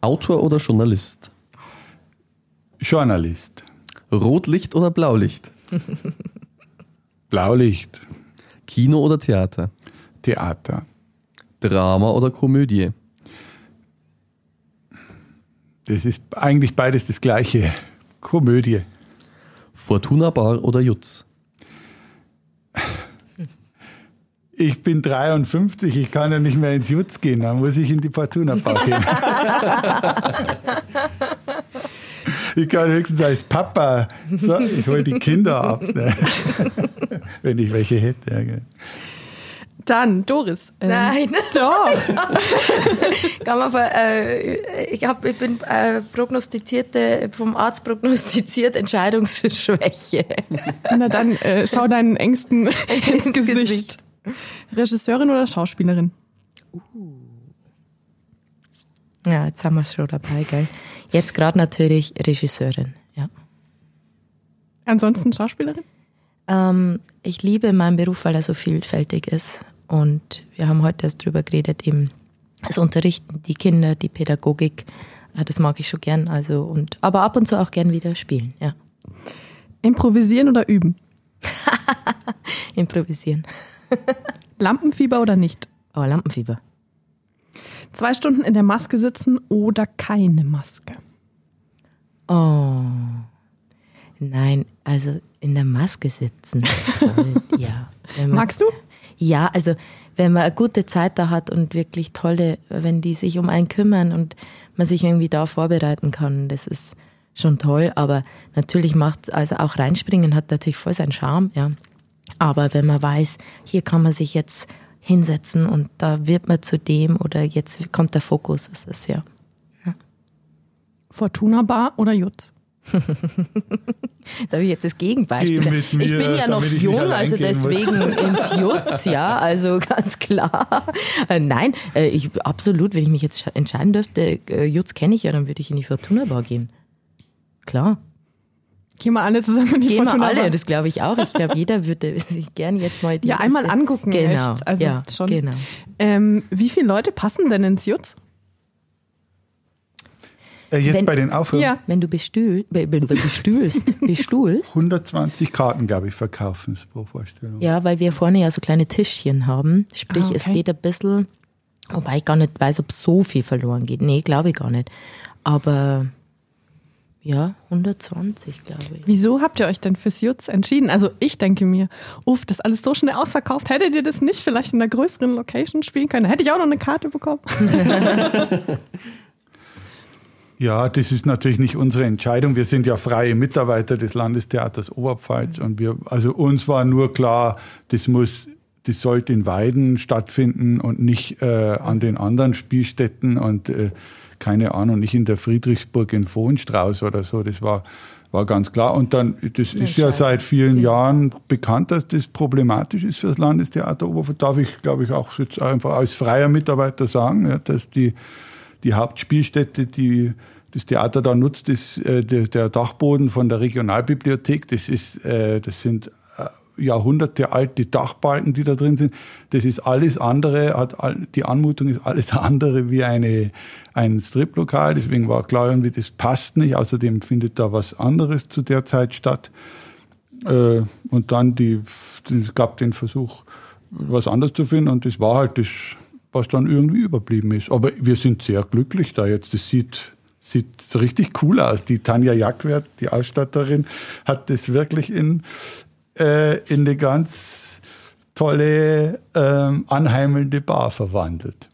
Autor oder Journalist? Journalist. Rotlicht oder Blaulicht? Blaulicht. Kino oder Theater? Theater. Drama oder Komödie? Das ist eigentlich beides das gleiche. Komödie. Fortuna Bar oder Jutz? Ich bin 53, ich kann ja nicht mehr ins Jutz gehen, dann muss ich in die Fortuna Bar gehen. ich kann höchstens als Papa, so, ich hole die Kinder ab, ne? wenn ich welche hätte. Ja, gell. Dann, Doris. ähm, Nein. Doch. Kann man, ver- äh, ich, hab, ich bin äh, prognostizierte, vom Arzt prognostiziert Entscheidungsschwäche. Na dann, äh, schau deinen Ängsten ins Gesicht. Gesicht. Regisseurin oder Schauspielerin? Ja, jetzt haben wir es schon dabei, gell? Jetzt gerade natürlich Regisseurin, ja. Ansonsten Schauspielerin? Ähm, ich liebe meinen Beruf, weil er so vielfältig ist. Und wir haben heute erst drüber geredet, eben das Unterrichten, die Kinder, die Pädagogik. Äh, Das mag ich schon gern. Also und aber ab und zu auch gern wieder spielen, ja. Improvisieren oder üben? Improvisieren. Lampenfieber oder nicht? Aber Lampenfieber. Zwei Stunden in der Maske sitzen oder keine Maske? Oh. Nein, also in der Maske sitzen. Ja. Man- Magst du? Ja, also wenn man eine gute Zeit da hat und wirklich tolle, wenn die sich um einen kümmern und man sich irgendwie da vorbereiten kann, das ist schon toll. Aber natürlich macht, also auch reinspringen hat natürlich voll seinen Charme, ja. Aber wenn man weiß, hier kann man sich jetzt hinsetzen und da wird man zu dem oder jetzt kommt der Fokus, das ist ja. Fortuna Bar oder Jutz? Da habe ich jetzt das Gegenbeispiel. Mir, ich bin ja noch jung, also muss. deswegen ins Jutz, ja, also ganz klar. Äh, Nein, äh, ich absolut, wenn ich mich jetzt entscheiden dürfte, äh, Jutz kenne ich ja, dann würde ich in die Fortuna Bar gehen. Klar. Gehen wir alle zusammen in die Gehen wir alle, Bar. das glaube ich auch. Ich glaube, jeder würde sich gern jetzt mal die Ja, einmal erste- angucken, Genau, echt. Also ja, schon. genau. Ähm, wie viele Leute passen denn ins Jutz? Äh, jetzt Wenn- bei den Aufrufen. Ja. Wenn du bestühl, be, be, bestühlst, bestuhlst, 120 Karten, glaube ich, verkaufen es pro Vorstellung. Ja, weil wir vorne ja so kleine Tischchen haben. Sprich, Ah, es okay. geht ein bisschen, wobei ich gar nicht weiß, ob so viel verloren geht. Nee, glaube ich gar nicht. Aber ja, 120, glaube ich. Wieso habt ihr euch denn fürs Jutz entschieden? Also ich denke mir, uff, das ist alles so schnell ausverkauft. Hättet ihr das nicht vielleicht in einer größeren Location spielen können? Hätte ich auch noch eine Karte bekommen. Ja, das ist natürlich nicht unsere Entscheidung. Wir sind ja freie Mitarbeiter des Landestheaters Oberpfalz und wir, also uns war nur klar, das muss, das sollte in Weiden stattfinden und nicht äh, an den anderen Spielstätten und äh, keine Ahnung, nicht in der Friedrichsburg in Vohenstrauß oder so. Das war, war ganz klar. Und dann, das ist ja seit vielen Jahren bekannt, dass das problematisch ist für das Landestheater Oberpfalz. Darf ich, glaube ich, auch jetzt einfach als freier Mitarbeiter sagen, ja, dass die die Hauptspielstätte, die das Theater da nutzt, ist äh, der, der Dachboden von der Regionalbibliothek. Das, ist, äh, das sind Jahrhunderte alte Dachbalken, die da drin sind. Das ist alles andere, hat die Anmutung ist alles andere wie eine, ein Striplokal. Deswegen war klar, irgendwie, das passt nicht. Außerdem findet da was anderes zu der Zeit statt. Äh, und dann die, es gab den Versuch, was anderes zu finden und das war halt das, was dann irgendwie überblieben ist. Aber wir sind sehr glücklich da jetzt. Das sieht, sieht so richtig cool aus. Die Tanja Jackwert, die Ausstatterin, hat das wirklich in, äh, in eine ganz tolle, ähm, anheimelnde Bar verwandelt.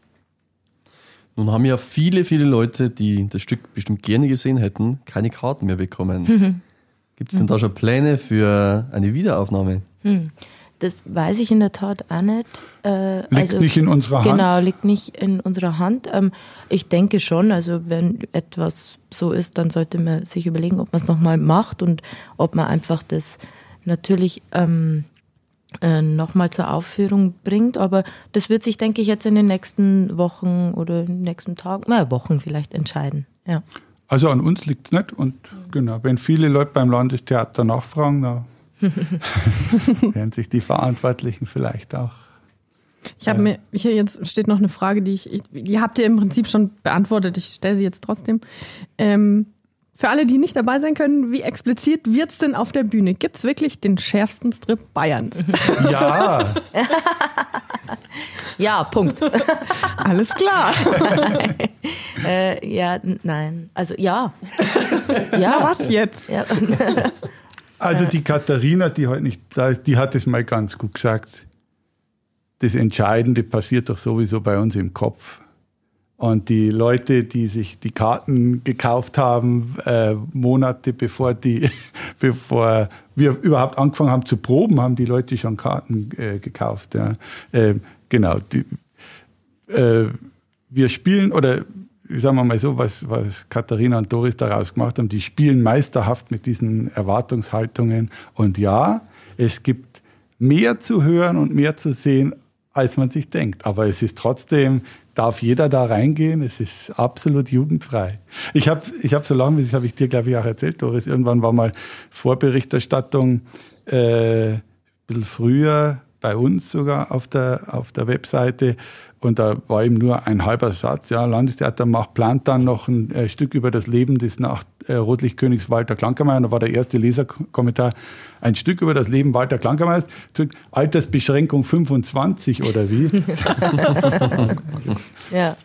Nun haben ja viele, viele Leute, die das Stück bestimmt gerne gesehen hätten, keine Karten mehr bekommen. Gibt es denn da schon Pläne für eine Wiederaufnahme? das weiß ich in der Tat auch nicht. Äh, Liegt also, nicht in unserer Hand. Genau, liegt nicht in unserer Hand. Ähm, ich denke schon, also wenn etwas so ist, dann sollte man sich überlegen, ob man es nochmal macht und ob man einfach das natürlich ähm, äh, nochmal zur Aufführung bringt. Aber das wird sich, denke ich, jetzt in den nächsten Wochen oder in den nächsten Tagen, naja, Wochen vielleicht entscheiden. Ja. Also an uns liegt es nicht. Und genau, wenn viele Leute beim Landestheater nachfragen, dann werden sich die Verantwortlichen vielleicht auch ich habe mir, hier jetzt steht noch eine Frage, die ich, die habt ihr im Prinzip schon beantwortet. Ich stelle sie jetzt trotzdem. Ähm, für alle, die nicht dabei sein können, wie explizit wird es denn auf der Bühne? Gibt es wirklich den schärfsten Strip Bayerns? Ja. ja, Punkt. Alles klar. äh, ja, nein. Also ja. ja. Na, was jetzt? Ja. also die Katharina, die heute nicht da ist, die hat es mal ganz gut gesagt das Entscheidende passiert doch sowieso bei uns im Kopf. Und die Leute, die sich die Karten gekauft haben, äh, Monate bevor, die, bevor wir überhaupt angefangen haben zu proben, haben die Leute schon Karten äh, gekauft. Ja. Äh, genau. Die, äh, wir spielen, oder sagen wir mal so, was, was Katharina und Doris daraus gemacht haben, die spielen meisterhaft mit diesen Erwartungshaltungen. Und ja, es gibt mehr zu hören und mehr zu sehen, als man sich denkt. Aber es ist trotzdem, darf jeder da reingehen. Es ist absolut jugendfrei. Ich habe ich hab so lange, das habe ich dir, glaube ich, auch erzählt, Doris, irgendwann war mal Vorberichterstattung, äh, ein bisschen früher bei uns sogar auf der, auf der Webseite. Und da war eben nur ein halber Satz. Ja, Landestheater macht, plant dann noch ein äh, Stück über das Leben des nach äh, Rotlichtkönigs Walter Klankermeier. Und da war der erste Leserkommentar ein Stück über das Leben Walter Klankermeiers. Altersbeschränkung 25 oder wie? ja.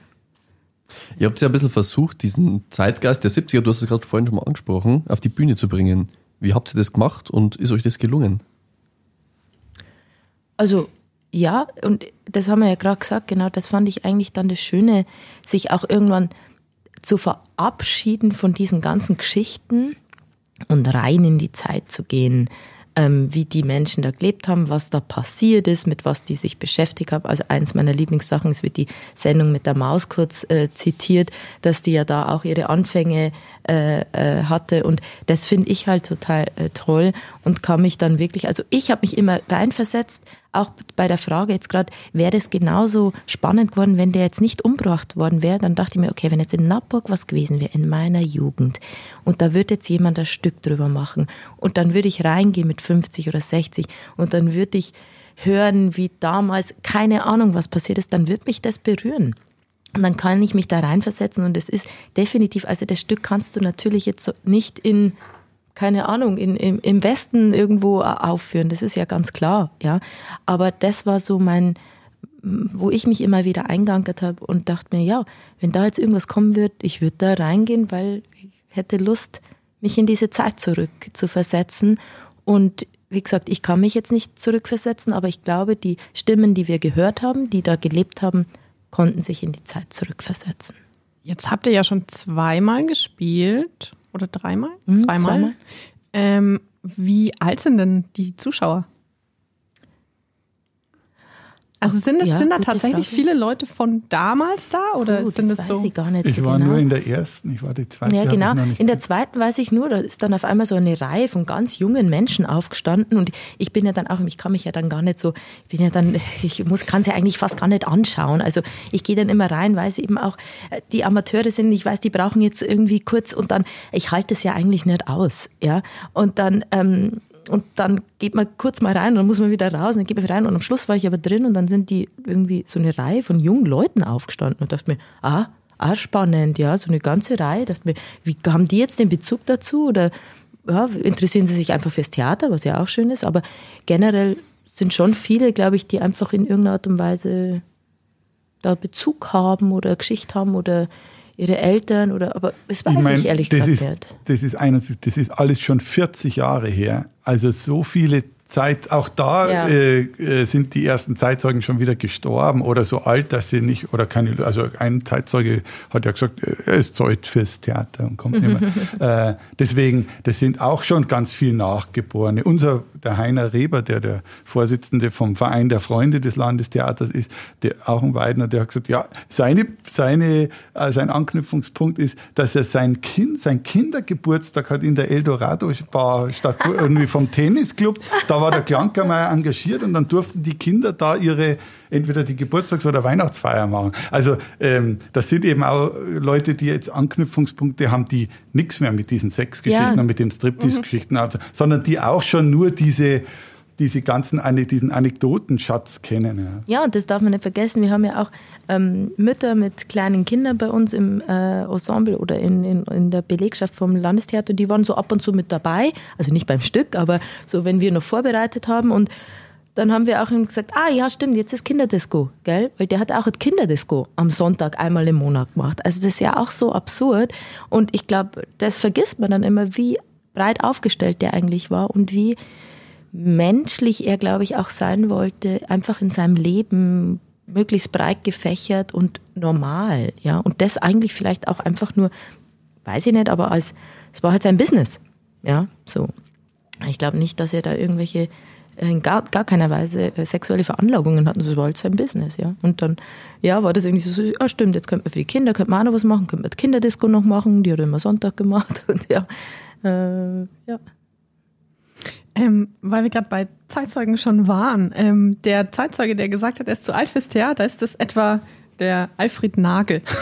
Ihr habt ja ein bisschen versucht, diesen Zeitgeist der 70er, du hast es gerade vorhin schon mal angesprochen, auf die Bühne zu bringen. Wie habt ihr das gemacht und ist euch das gelungen? Also ja, und das haben wir ja gerade gesagt, genau, das fand ich eigentlich dann das Schöne, sich auch irgendwann zu verabschieden von diesen ganzen Geschichten und rein in die Zeit zu gehen, ähm, wie die Menschen da gelebt haben, was da passiert ist, mit was die sich beschäftigt haben. Also eins meiner Lieblingssachen, es wird die Sendung mit der Maus kurz äh, zitiert, dass die ja da auch ihre Anfänge äh, äh, hatte und das finde ich halt total äh, toll und kann mich dann wirklich, also ich habe mich immer reinversetzt, auch bei der Frage jetzt gerade, wäre es genauso spannend geworden, wenn der jetzt nicht umgebracht worden wäre, dann dachte ich mir, okay, wenn jetzt in Nappburg was gewesen wäre, in meiner Jugend, und da würde jetzt jemand ein Stück drüber machen, und dann würde ich reingehen mit 50 oder 60, und dann würde ich hören, wie damals, keine Ahnung, was passiert ist, dann wird mich das berühren. Und dann kann ich mich da reinversetzen und es ist definitiv, also das Stück kannst du natürlich jetzt nicht in keine Ahnung, in, im, im Westen irgendwo aufführen, das ist ja ganz klar, ja. Aber das war so mein, wo ich mich immer wieder eingeankert habe und dachte mir, ja, wenn da jetzt irgendwas kommen wird, ich würde da reingehen, weil ich hätte Lust, mich in diese Zeit zurück zu versetzen. Und wie gesagt, ich kann mich jetzt nicht zurückversetzen, aber ich glaube, die Stimmen, die wir gehört haben, die da gelebt haben, konnten sich in die Zeit zurückversetzen. Jetzt habt ihr ja schon zweimal gespielt oder dreimal? Mhm, zweimal. zweimal. Ähm, wie alt sind denn die Zuschauer? Also sind, es, ja, sind da tatsächlich Frage. viele Leute von damals da oder oh, sind das, das weiß so? Ich gar nicht ich so war genau. nur in der ersten, ich war die zweite. Ja, genau. In der zweiten weiß ich nur, da ist dann auf einmal so eine Reihe von ganz jungen Menschen aufgestanden und ich bin ja dann auch, ich kann mich ja dann gar nicht so, ich bin ja dann, ich muss, kann sie ja eigentlich fast gar nicht anschauen. Also ich gehe dann immer rein, weil sie eben auch die Amateure sind, ich weiß, die brauchen jetzt irgendwie kurz und dann, ich halte es ja eigentlich nicht aus, ja. Und dann, ähm, und dann geht man kurz mal rein und dann muss man wieder raus und dann geht man rein. Und am Schluss war ich aber drin und dann sind die irgendwie so eine Reihe von jungen Leuten aufgestanden und dachte mir, ah, ah spannend, ja, so eine ganze Reihe. Dachte mir, wie haben die jetzt den Bezug dazu? Oder ja, interessieren sie sich einfach fürs Theater, was ja auch schön ist, aber generell sind schon viele, glaube ich, die einfach in irgendeiner Art und Weise da Bezug haben oder Geschichte haben oder ihre Eltern oder, aber es weiß ich, mein, ich ehrlich das gesagt ist. Das ist, ein, das ist alles schon 40 Jahre her. Also so viele Zeit, auch da Ja. äh, äh, sind die ersten Zeitzeugen schon wieder gestorben oder so alt, dass sie nicht, oder keine, also ein Zeitzeuge hat ja gesagt, er ist alt fürs Theater und kommt nicht mehr. äh, deswegen, das sind auch schon ganz viel Nachgeborene. Unser, der Heiner Reber, der der Vorsitzende vom Verein der Freunde des Landestheaters ist, der, auch ein Weidner, der hat gesagt, ja, seine, seine, äh, sein Anknüpfungspunkt ist, dass er sein Kind, sein Kindergeburtstag hat in der Eldorado Bar statt irgendwie vom Tennisclub. Da war der Klankermeier engagiert und dann durften die Kinder da ihre entweder die Geburtstags- oder Weihnachtsfeier machen. Also ähm, das sind eben auch Leute, die jetzt Anknüpfungspunkte haben, die nichts mehr mit diesen Sexgeschichten Ja. und mit den Striptease-Geschichten haben, sondern die auch schon nur diese, diese ganzen, diesen Anekdotenschatz kennen. Ja. Ja, und das darf man nicht vergessen. Wir haben ja auch ähm, Mütter mit kleinen Kindern bei uns im äh, Ensemble oder in, in, in der Belegschaft vom Landestheater. Die waren so ab und zu mit dabei. Also nicht beim Stück, aber so, wenn wir noch vorbereitet haben. Und dann haben wir auch gesagt, ah ja, stimmt, jetzt ist Kinderdisco, gell? Weil der hat auch ein Kinderdisco am Sonntag einmal im Monat gemacht. Also das ist ja auch so absurd. Und ich glaube, das vergisst man dann immer, wie breit aufgestellt der eigentlich war und wie menschlich er, glaube ich, auch sein wollte, einfach in seinem Leben möglichst breit gefächert und normal, ja. Und das eigentlich vielleicht auch einfach nur, weiß ich nicht, aber als, es war halt sein Business, ja, so. Ich glaube nicht, dass er da irgendwelche äh, in gar, gar keiner Weise äh, sexuelle Veranlagungen hatten. Das war halt sein Business, ja. Und dann, ja, war das irgendwie so, ja stimmt, jetzt könnte man für die Kinder, könnte man auch noch was machen, könnte man Kinderdisco noch machen, die hat er immer Sonntag gemacht und ja, äh, ja. Ähm, weil wir gerade bei Zeitzeugen schon waren. Ähm, der Zeitzeuge, der gesagt hat, er ist zu alt fürs Theater, ist das etwa der Alfred Nagel.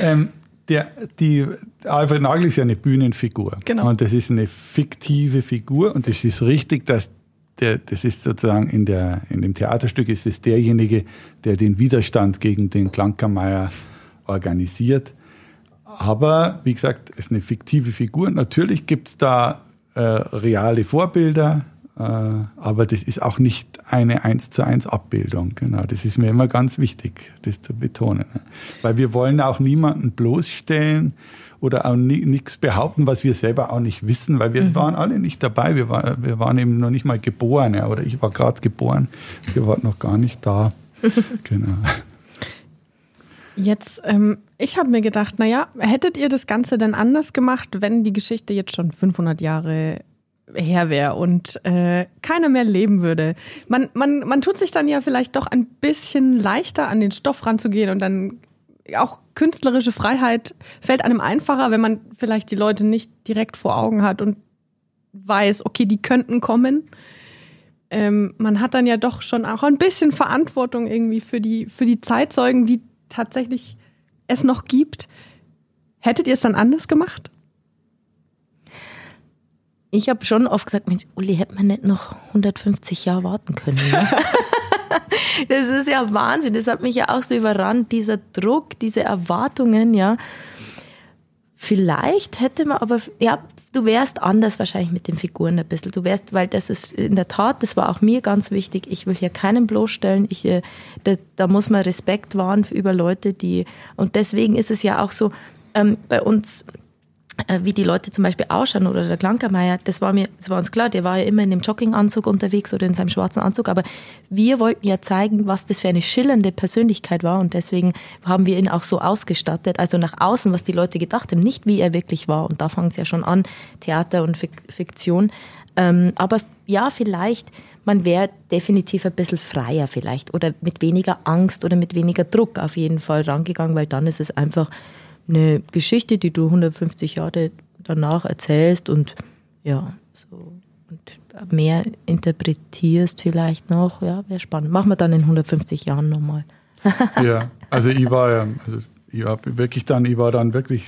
Ähm, der, die, Alfred Nagel ist ja eine Bühnenfigur. Genau. Und das ist eine fiktive Figur und es ist richtig, dass der, das ist sozusagen in, der, in dem Theaterstück ist es derjenige, der den Widerstand gegen den Klankermeier organisiert. Aber wie gesagt, es ist eine fiktive Figur. Natürlich gibt es da äh, reale Vorbilder, äh, aber das ist auch nicht eine eins zu eins Abbildung. Genau, das ist mir immer ganz wichtig, das zu betonen. ne? Weil wir wollen auch niemanden bloßstellen oder auch nichts behaupten, was wir selber auch nicht wissen, weil wir waren alle nicht dabei. Wir, war, wir waren eben noch nicht mal geboren, ja, oder ich war gerade geboren. Wir waren noch gar nicht da. genau. Jetzt, ähm, ich habe mir gedacht, naja, hättet ihr das Ganze denn anders gemacht, wenn die Geschichte jetzt schon 500 Jahre her wäre und äh, keiner mehr leben würde? Man, man, man tut sich dann ja vielleicht doch ein bisschen leichter an den Stoff ranzugehen und dann auch künstlerische Freiheit fällt einem einfacher, wenn man vielleicht die Leute nicht direkt vor Augen hat und weiß, okay, die könnten kommen. Ähm, man hat dann ja doch schon auch ein bisschen Verantwortung irgendwie für die, für die Zeitzeugen, die tatsächlich es noch gibt. Hättet ihr es dann anders gemacht? Ich habe schon oft gesagt, Mensch, Uli, hätte man nicht noch 150 Jahre warten können. Ne? das ist ja Wahnsinn. Das hat mich ja auch so überrannt, dieser Druck, diese Erwartungen, ja. Vielleicht hätte man aber, ja, du wärst anders wahrscheinlich mit den Figuren ein bisschen. Du wärst, weil das ist in der Tat, das war auch mir ganz wichtig. Ich will hier keinen bloßstellen. Ich, äh, da, da muss man Respekt wahren über Leute, die, und deswegen ist es ja auch so, ähm, bei uns, wie die Leute zum Beispiel ausschauen oder der Klankermeier, das war mir, das war uns klar, der war ja immer in dem Jogginganzug unterwegs oder in seinem schwarzen Anzug, aber wir wollten ja zeigen, was das für eine schillernde Persönlichkeit war und deswegen haben wir ihn auch so ausgestattet, also nach außen, was die Leute gedacht haben, nicht wie er wirklich war. Und da fängt es ja schon an, Theater und Fik Fiktion, ähm, aber ja, vielleicht, man wäre definitiv ein bisschen freier vielleicht oder mit weniger Angst oder mit weniger Druck auf jeden Fall rangegangen, weil dann ist es einfach eine Geschichte, die du 150 Jahre danach erzählst und ja, so und mehr interpretierst vielleicht noch, ja, wäre spannend. Machen wir dann in 150 Jahren nochmal. Ja, also ich war ja, also ich war wirklich dann, ich war dann wirklich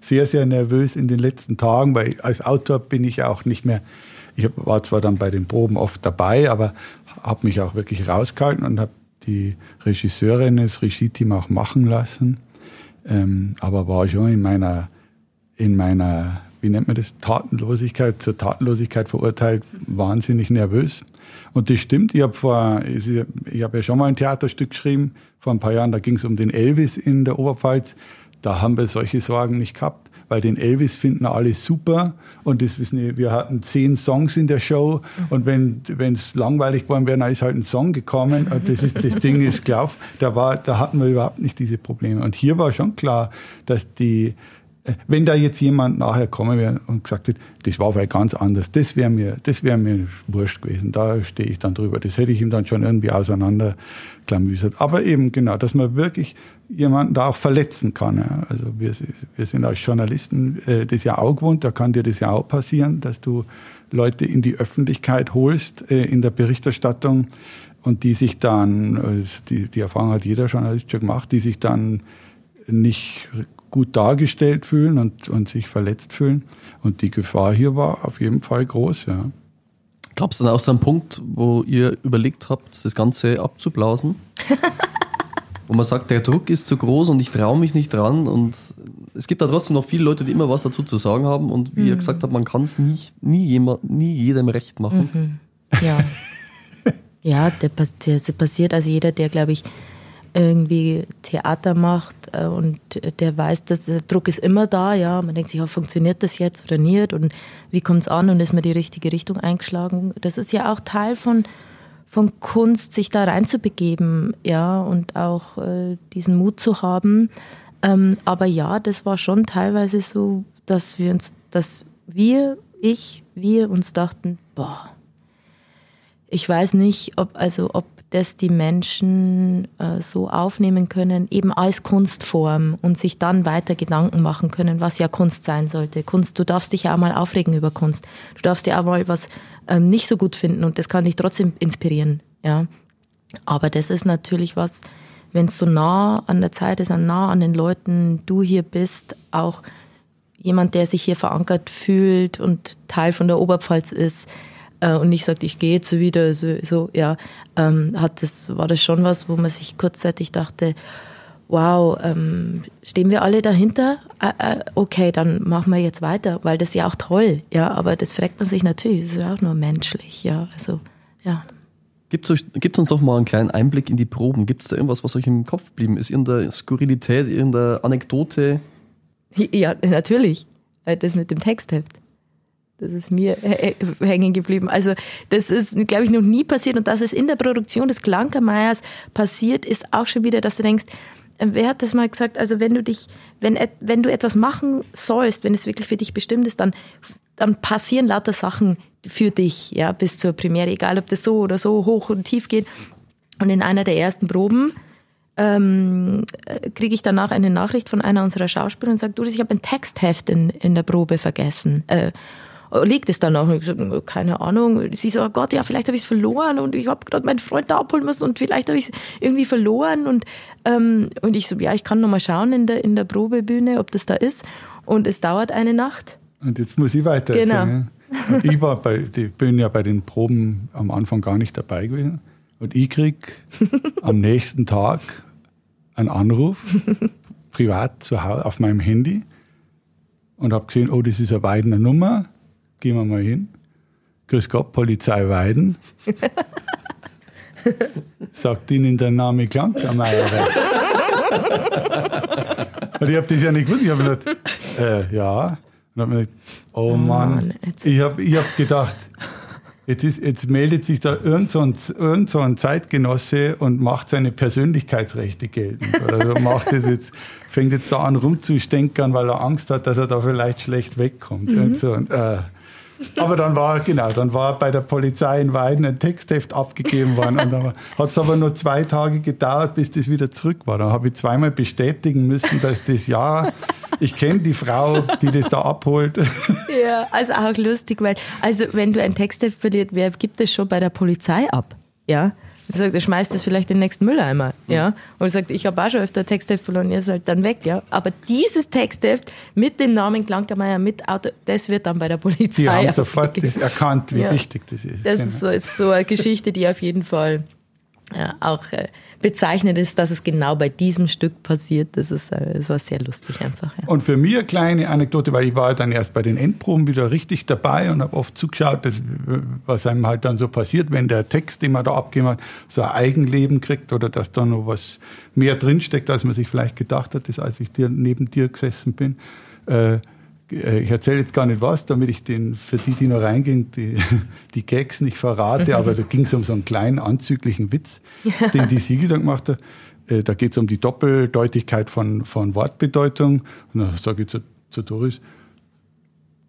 sehr, sehr nervös in den letzten Tagen, weil als Autor bin ich auch nicht mehr, ich war zwar dann bei den Proben oft dabei, aber habe mich auch wirklich rausgehalten und habe die Regisseurin, das Regie-Team auch machen lassen. Ähm, aber war schon in meiner, in meiner, wie nennt man das, Tatenlosigkeit, zur Tatenlosigkeit verurteilt, wahnsinnig nervös. Und das stimmt, ich habe ich, ich habe ja schon mal ein Theaterstück geschrieben, vor ein paar Jahren, da ging es um den Elvis in der Oberpfalz. da haben wir solche Sorgen nicht gehabt weil den Elvis finden alle super und das wissen wir, hatten zehn Songs in der Show und wenn es langweilig geworden wäre, dann ist halt ein Song gekommen und das, ist, das Ding ist gelaufen. Da, war, da hatten wir überhaupt nicht diese Probleme. Und hier war schon klar, dass die, äh, wenn da jetzt jemand nachher kommen wäre und gesagt hätte, das war vielleicht ganz anders, das wäre mir, das wäre mir wurscht gewesen. Da stehe ich dann drüber. Das hätte ich ihm dann schon irgendwie auseinanderklamüsert. Aber eben genau, dass man wirklich jemanden da auch verletzen kann. Ja. Also wir, wir sind als Journalisten äh, das ja auch gewohnt, da kann dir das ja auch passieren, dass du Leute in die Öffentlichkeit holst äh, in der Berichterstattung und die sich dann, äh, die, die Erfahrung hat jeder Journalist schon gemacht, die sich dann nicht gut dargestellt fühlen und, und sich verletzt fühlen. Und die Gefahr hier war auf jeden Fall groß, ja. Gab es dann auch so einen Punkt, wo ihr überlegt habt, das Ganze abzublasen? wo man sagt, der Druck ist zu groß und ich traue mich nicht dran. Und es gibt da trotzdem noch viele Leute, die immer was dazu zu sagen haben. Und wie mhm. ihr gesagt habt, man kann es nie, nie, jemand, nie jedem recht machen. Mhm. Ja. ja, der, der, passiert. Also jeder, der, glaube ich, irgendwie Theater macht äh, und der weiß, dass der Druck ist immer da, ja. Man denkt sich, oh, funktioniert das jetzt oder nicht und wie kommt es an und ist mir die richtige Richtung eingeschlagen. Das ist ja auch Teil von, von Kunst, sich da reinzubegeben, ja, und auch äh, diesen Mut zu haben. Ähm, aber ja, das war schon teilweise so, dass wir uns, dass wir, ich, wir uns dachten, boah, ich weiß nicht, ob, also, ob das die Menschen äh, so aufnehmen können, eben als Kunstform und sich dann weiter Gedanken machen können, was ja Kunst sein sollte. Kunst, du darfst dich ja auch mal aufregen über Kunst. Du darfst dir auch mal was ähm, nicht so gut finden und das kann dich trotzdem inspirieren, ja. Aber das ist natürlich was, wenn es so nah an der Zeit ist, nah an den Leuten, du hier bist, auch jemand, der sich hier verankert fühlt und Teil von der Oberpfalz ist, äh, und nicht sagt, ich gehe jetzt wieder, so, so ja, ähm, hat das, war das schon was, wo man sich kurzzeitig dachte, wow, ähm, stehen wir alle dahinter? Äh, äh, okay, dann machen wir jetzt weiter, weil das ist ja auch toll, ja, aber das fragt man sich natürlich, das ist ja auch nur menschlich, ja, also, ja. Gibt es uns doch mal einen kleinen Einblick in die Proben. Gibt es da irgendwas, was euch im Kopf geblieben ist? Irgendeine Skurrilität, irgendeine Anekdote? Ja, natürlich. Äh, das mit dem Textheft. Das ist mir hängen geblieben. Also das ist, glaube ich, noch nie passiert. Und dass es in der Produktion des Klankermeiers passiert, ist auch schon wieder, dass du denkst, äh, wer hat das mal gesagt? Also wenn du dich, wenn, wenn du etwas machen sollst, wenn es wirklich für dich bestimmt ist, dann, dann passieren lauter Sachen für dich, ja, bis zur Premiere, egal ob das so oder so hoch und tief geht. Und in einer der ersten Proben ähm, äh, kriege ich danach eine Nachricht von einer unserer Schauspieler und sagt, du, ich habe ein Textheft in, in der Probe vergessen. Äh, liegt es dann noch? Und ich gesagt, keine Ahnung. Sie so, oh Gott, ja, vielleicht habe ich es verloren und ich habe gerade meinen Freund da abholen müssen und vielleicht habe ich es irgendwie verloren und ähm, und ich so, ja, ich kann noch mal schauen in der in der Probebühne, ob das da ist. Und es dauert eine Nacht. Und jetzt muss ich weiter genau. erzählen. Und ich war bei, ich bin ja bei den Proben am Anfang gar nicht dabei gewesen. Und ich krieg am nächsten Tag einen Anruf, privat zu Hause, auf meinem Handy und habe gesehen, oh, das ist eine Weidener Nummer gehen wir mal hin. Grüß Gott, Polizei Weiden. Sagt Ihnen der Name Klankermeier Und ich habe das ja nicht gewusst. Ich habe gedacht, äh, ja. Und habe mir gedacht, oh, oh Mann. Mann ich habe ich hab gedacht, jetzt, ist, jetzt meldet sich da irgend so, ein, irgend so ein Zeitgenosse und macht seine Persönlichkeitsrechte geltend. Oder macht das jetzt, fängt jetzt da an rumzustänkern, weil er Angst hat, dass er da vielleicht schlecht wegkommt. Mhm. Und so. Und, äh, aber dann war, genau, dann war bei der Polizei in Weiden ein Textheft abgegeben worden. Und dann hat es aber nur zwei Tage gedauert, bis das wieder zurück war. Dann habe ich zweimal bestätigen müssen, dass das ja, ich kenne die Frau, die das da abholt. Ja, also auch lustig, weil, also wenn du ein Textheft verliert, wer gibt das schon bei der Polizei ab? Ja. Er sagt, er schmeißt das vielleicht in den nächsten Mülleimer, mhm. ja. Und er sagt, ich habe auch schon öfter Textheft verloren, ihr ist halt dann weg, ja. Aber dieses Textheft mit dem Namen Klankermeier mit Auto, das wird dann bei der Polizei. Die haben sofort das erkannt, wie ja. wichtig das ist. Das genau. ist, so, ist so eine Geschichte, die auf jeden Fall ja, auch äh, bezeichnend ist, dass es genau bei diesem Stück passiert. Das, ist, äh, das war sehr lustig einfach. Ja. Und für mich eine kleine Anekdote, weil ich war dann erst bei den Endproben wieder richtig dabei und habe oft zugeschaut, dass, was einem halt dann so passiert, wenn der Text, den man da abgegeben hat, so ein Eigenleben kriegt oder dass da noch was mehr drinsteckt, als man sich vielleicht gedacht hat, als ich dir, neben dir gesessen bin. Äh, äh, ich erzähle jetzt gar nicht was, damit ich den, für die, die noch reingehen, die, die Gags nicht verrate, aber da ging es um so einen kleinen anzüglichen Witz, ja. den die Siegel dann gemacht hat. Äh, da geht es um die Doppeldeutigkeit von, von Wortbedeutung. Und dann sage ich zu, zu Doris,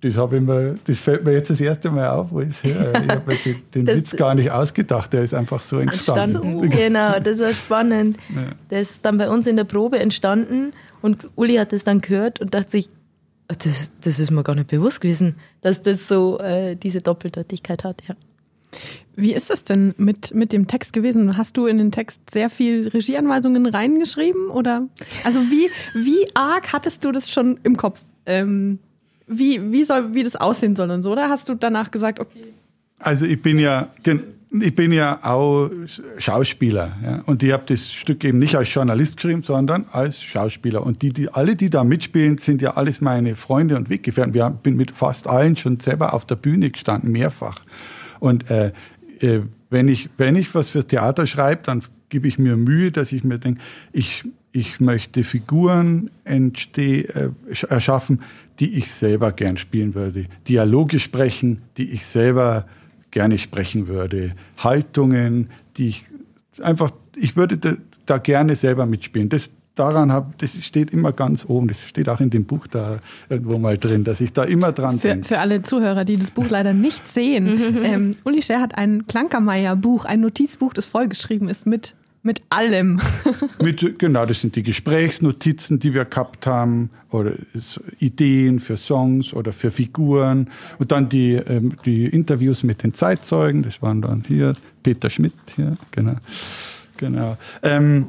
das, ich mir, das fällt mir jetzt das erste Mal auf, wo ich höre. Ich habe mir den, den Witz gar nicht ausgedacht, der ist einfach so entstanden. entstanden. Genau, das war spannend. Ja. Der ist dann bei uns in der Probe entstanden und Uli hat es dann gehört und dachte sich, das, das ist mir gar nicht bewusst gewesen, dass das so äh, diese Doppeldeutigkeit hat, ja. Wie ist es denn mit, mit dem Text gewesen? Hast du in den Text sehr viel Regieanweisungen reingeschrieben? Oder also wie, wie arg hattest du das schon im Kopf? Ähm, wie, wie soll, wie das aussehen soll und so? Oder hast du danach gesagt, okay? Also ich bin ja, ich bin ja auch Schauspieler. Ja? Und ich habe das Stück eben nicht als Journalist geschrieben, sondern als Schauspieler. Und die, die, alle, die da mitspielen, sind ja alles meine Freunde und Weggefährten. Wir bin mit fast allen schon selber auf der Bühne gestanden, mehrfach. Und äh, äh, wenn, ich, wenn ich was für Theater schreibe, dann gebe ich mir Mühe, dass ich mir denke, ich, ich möchte Figuren entsteh, äh, erschaffen, die ich selber gern spielen würde. Dialoge sprechen, die ich selber gerne sprechen würde. Haltungen, die ich einfach, ich würde da, da gerne selber mitspielen. Das, daran habe, das steht immer ganz oben. Das steht auch in dem Buch da irgendwo mal drin, dass ich da immer dran für, denke. Für alle Zuhörer, die das Buch leider nicht sehen, ähm, Uli Scher hat ein Klankermeier-Buch, ein Notizbuch, das vollgeschrieben ist mit mit allem. Mit, genau, das sind die Gesprächsnotizen, die wir gehabt haben, oder Ideen für Songs oder für Figuren. Und dann die, ähm, die Interviews mit den Zeitzeugen, das waren dann hier Peter Schmidt, hier, genau. genau. Ähm,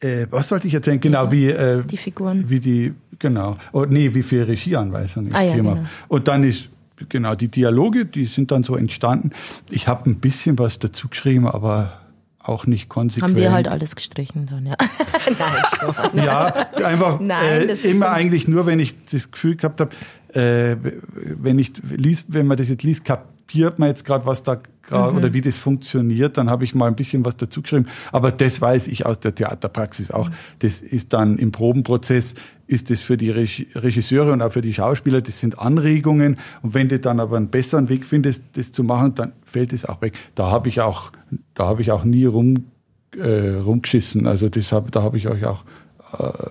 äh, was sollte ich erzählen? Genau, ja, wie äh, die Figuren. Wie die, genau. Oh, nee, wie viele Regieanweisungen ah, ja, genau. Und dann ist genau die Dialoge, die sind dann so entstanden. Ich habe ein bisschen was dazu geschrieben, aber auch nicht konsequent. Haben wir halt alles gestrichen dann, ja. Nein, schon. Ja, einfach Nein, äh, immer eigentlich nur, wenn ich das Gefühl gehabt habe, äh, wenn ich liest, wenn man das jetzt liest, kapiert man jetzt gerade, was da gerade mhm. oder wie das funktioniert, dann habe ich mal ein bisschen was dazu geschrieben. Aber das weiß ich aus der Theaterpraxis auch. Mhm. Das ist dann im Probenprozess ist das für die Regisseure und auch für die Schauspieler, das sind Anregungen. Und wenn du dann aber einen besseren Weg findest, das zu machen, dann fällt es auch weg. Da habe ich auch, da habe ich auch nie rum, äh, rumgeschissen. Also das hab, da habe ich euch auch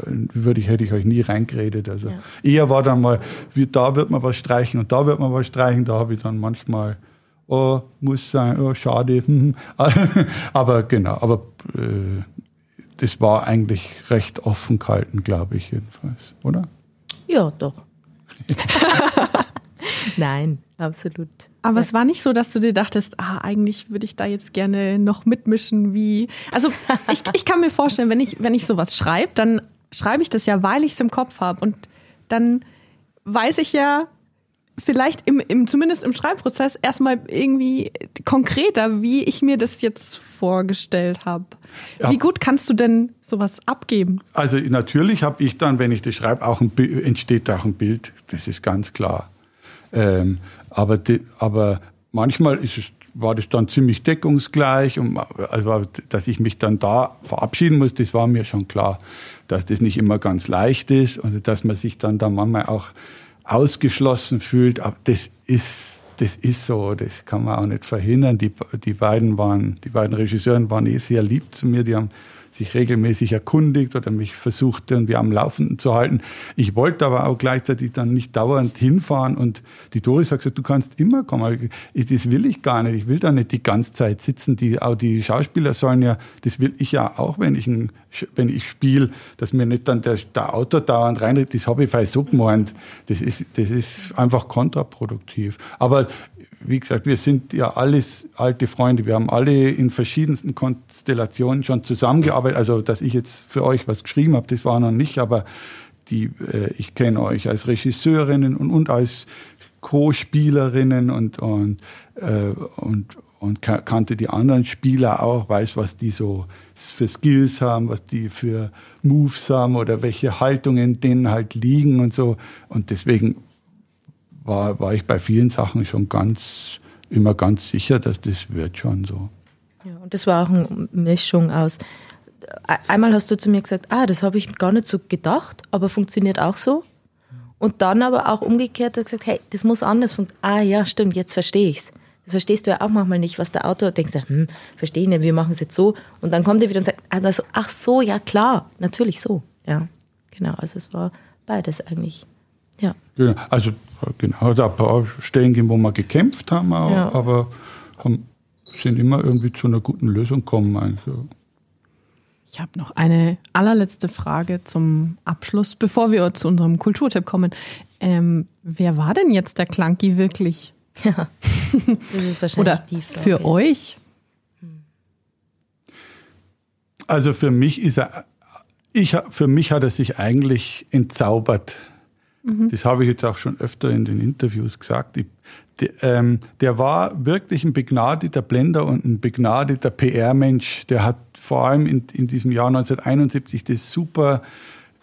würde ich, hätte ich euch nie reingeredet. Also ja. eher war dann mal, wie, da wird man was streichen und da wird man was streichen. Da habe ich dann manchmal, oh, muss sein, oh, schade. aber genau, aber äh, das war eigentlich recht offen gehalten, glaube ich jedenfalls, oder? Ja, doch. Nein, absolut. Aber ja. es war nicht so, dass du dir dachtest, ah, eigentlich würde ich da jetzt gerne noch mitmischen, wie. Also ich, ich kann mir vorstellen, wenn ich, wenn ich sowas schreibe, dann schreibe ich das ja, weil ich es im Kopf habe. Und dann weiß ich ja, vielleicht im, im, zumindest im Schreibprozess erstmal irgendwie konkreter, wie ich mir das jetzt vorgestellt habe. Ja. Wie gut kannst du denn sowas abgeben? Also natürlich habe ich dann, wenn ich das schreibe, auch ein, entsteht auch ein Bild. Das ist ganz klar. Ähm, aber, die, aber manchmal ist es, war das dann ziemlich deckungsgleich. Und, also, dass ich mich dann da verabschieden muss, das war mir schon klar, dass das nicht immer ganz leicht ist und dass man sich dann da manchmal auch ausgeschlossen fühlt. Aber das ist, das ist so, das kann man auch nicht verhindern. Die, die beiden waren, die beiden Regisseuren waren eh sehr lieb zu mir. Die haben sich regelmäßig erkundigt oder mich versucht irgendwie am Laufenden zu halten. Ich wollte aber auch gleichzeitig dann nicht dauernd hinfahren und die Doris hat gesagt, du kannst immer kommen. Das will ich gar nicht. Ich will da nicht die ganze Zeit sitzen. Die, auch die Schauspieler sollen ja, das will ich ja auch, wenn ich, wenn ich spiele, dass mir nicht dann der, der Autor dauernd reinredet. Das habe ich vielleicht so gemeint. Das ist, das ist einfach kontraproduktiv. Aber wie gesagt, wir sind ja alles alte Freunde. Wir haben alle in verschiedensten Konstellationen schon zusammengearbeitet. Also, dass ich jetzt für euch was geschrieben habe, das war noch nicht, aber die, äh, ich kenne euch als Regisseurinnen und, und als Co-Spielerinnen und, und, äh, und, und kannte die anderen Spieler auch, weiß, was die so für Skills haben, was die für Moves haben oder welche Haltungen denen halt liegen und so. Und deswegen war, war ich bei vielen Sachen schon ganz, immer ganz sicher, dass das wird schon so. Ja, und das war auch eine Mischung aus. Einmal hast du zu mir gesagt, ah, das habe ich gar nicht so gedacht, aber funktioniert auch so. Und dann aber auch umgekehrt gesagt, hey, das muss anders funktionieren. Ah ja, stimmt, jetzt verstehe ich es. Das verstehst du ja auch manchmal nicht, was der Autor denkt, hm, verstehe ich nicht, wir machen es jetzt so. Und dann kommt er wieder und sagt, also, ach so, ja klar, natürlich so. Ja, genau, also es war beides eigentlich. Ja. Genau, also genau, da ein paar Stellen gegeben, wo wir gekämpft haben, auch, ja. aber haben, sind immer irgendwie zu einer guten Lösung gekommen. Also. Ich habe noch eine allerletzte Frage zum Abschluss, bevor wir zu unserem Kulturtipp kommen. Ähm, wer war denn jetzt der Clunky wirklich? Ja, das ist wahrscheinlich Oder die Frage. für euch? Also für mich ist er, ich, für mich hat er sich eigentlich entzaubert. Mhm. Das habe ich jetzt auch schon öfter in den Interviews gesagt. Ich, der, ähm, der war wirklich ein begnadeter Blender und ein begnadeter PR-Mensch. Der hat vor allem in, in diesem Jahr 1971 das super,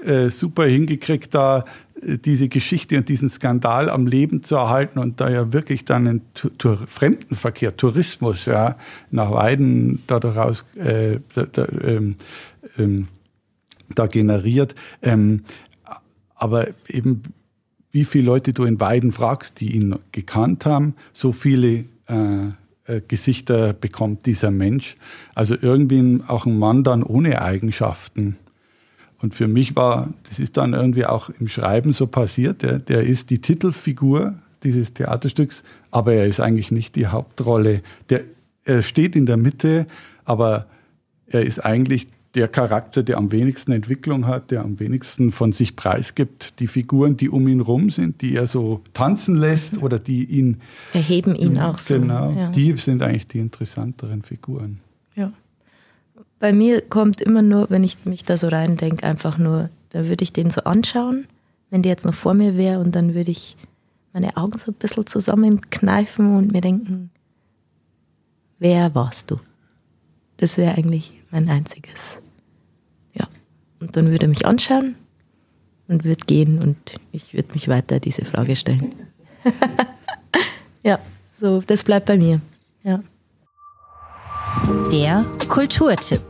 äh, super hingekriegt, da diese Geschichte und diesen Skandal am Leben zu erhalten und da ja wirklich dann ein Tur Fremdenverkehr, Tourismus ja, nach Weiden da daraus äh, da, da, ähm, ähm, da generiert. Ähm, aber eben, wie viele Leute du in Weiden fragst, die ihn gekannt haben, so viele äh, äh, Gesichter bekommt dieser Mensch. Also irgendwie auch ein Mann dann ohne Eigenschaften und für mich war, das ist dann irgendwie auch im Schreiben so passiert, der, der ist die Titelfigur dieses Theaterstücks, aber er ist eigentlich nicht die Hauptrolle. Der, er steht in der Mitte, aber er ist eigentlich der Charakter, der am wenigsten Entwicklung hat, der am wenigsten von sich preisgibt. Die Figuren, die um ihn rum sind, die er so tanzen lässt oder die ihn erheben ihn auch so. Genau, ja. die sind eigentlich die interessanteren Figuren. Ja. Bei mir kommt immer nur, wenn ich mich da so reindenke, einfach nur, da würde ich den so anschauen, wenn der jetzt noch vor mir wäre und dann würde ich meine Augen so ein bisschen zusammenkneifen und mir denken, wer warst du? Das wäre eigentlich mein einziges. Und dann würde er mich anschauen und würde gehen und ich würde mich weiter diese Frage stellen. ja, so, das bleibt bei mir. Ja. Der Kulturtipp.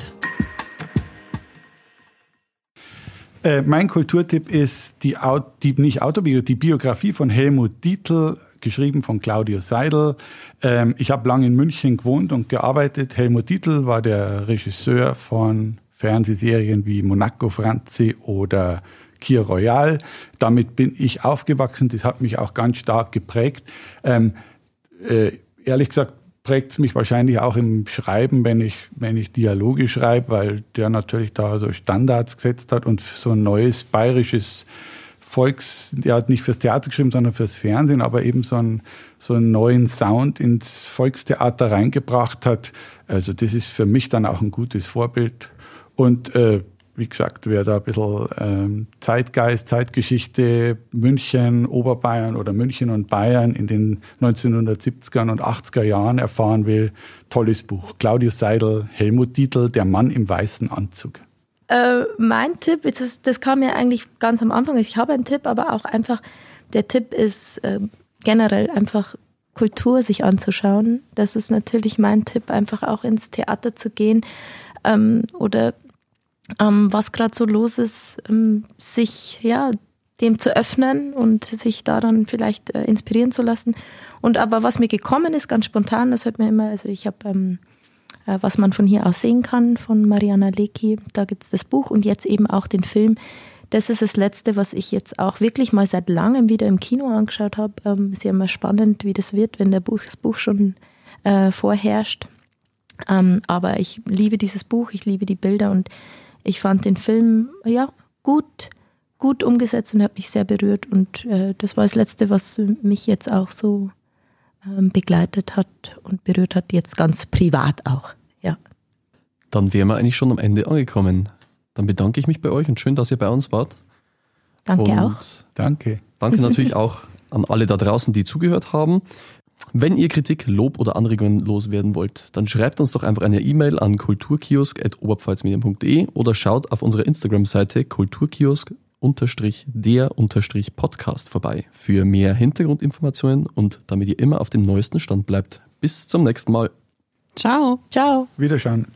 Äh, mein Kulturtipp ist die, die, nicht Autobiografie, die Biografie von Helmut Dietl, geschrieben von Claudio Seidel. Ähm, ich habe lange in München gewohnt und gearbeitet. Helmut Dietl war der Regisseur von Fernsehserien wie Monaco Franzi oder Kir Royal. Damit bin ich aufgewachsen. Das hat mich auch ganz stark geprägt. Ähm, äh, ehrlich gesagt prägt es mich wahrscheinlich auch im Schreiben, wenn ich, wenn ich Dialoge schreibe, weil der natürlich da so Standards gesetzt hat und so ein neues bayerisches Volks, der hat nicht fürs Theater geschrieben, sondern fürs Fernsehen, aber eben so einen, so einen neuen Sound ins Volkstheater reingebracht hat. Also das ist für mich dann auch ein gutes Vorbild. Und äh, wie gesagt, wer da ein bisschen ähm, Zeitgeist, Zeitgeschichte, München, Oberbayern oder München und Bayern in den 1970er und 80er Jahren erfahren will, tolles Buch. Claudius Seidel, Helmut Dietl, Der Mann im weißen Anzug. Äh, mein Tipp, das, das kam ja eigentlich ganz am Anfang, ich habe einen Tipp, aber auch einfach, der Tipp ist äh, generell einfach Kultur sich anzuschauen. Das ist natürlich mein Tipp, einfach auch ins Theater zu gehen ähm, oder ähm, was gerade so los ist, ähm, sich ja dem zu öffnen und sich da dann vielleicht äh, inspirieren zu lassen. Und aber was mir gekommen ist, ganz spontan, das hört mir immer, also ich habe ähm, äh, was man von hier aus sehen kann von Mariana Lecki, da gibt es das Buch und jetzt eben auch den Film. Das ist das Letzte, was ich jetzt auch wirklich mal seit langem wieder im Kino angeschaut habe. Ähm, ist ja immer spannend, wie das wird, wenn der Buch, das Buch schon äh, vorherrscht. Ähm, aber ich liebe dieses Buch, ich liebe die Bilder und ich fand den Film ja gut, gut umgesetzt und hat mich sehr berührt. Und äh, das war das Letzte, was mich jetzt auch so ähm, begleitet hat und berührt hat, jetzt ganz privat auch. Ja. Dann wären wir eigentlich schon am Ende angekommen. Dann bedanke ich mich bei euch und schön, dass ihr bei uns wart. Danke und auch. Danke. Danke natürlich auch an alle da draußen, die zugehört haben. Wenn ihr Kritik, Lob oder Anregungen loswerden wollt, dann schreibt uns doch einfach eine E-Mail an kulturkiosk.oberpfalzmedien.de oder schaut auf unserer Instagram-Seite kulturkiosk der Podcast vorbei für mehr Hintergrundinformationen und damit ihr immer auf dem neuesten Stand bleibt. Bis zum nächsten Mal. Ciao. Ciao. Wiederschauen.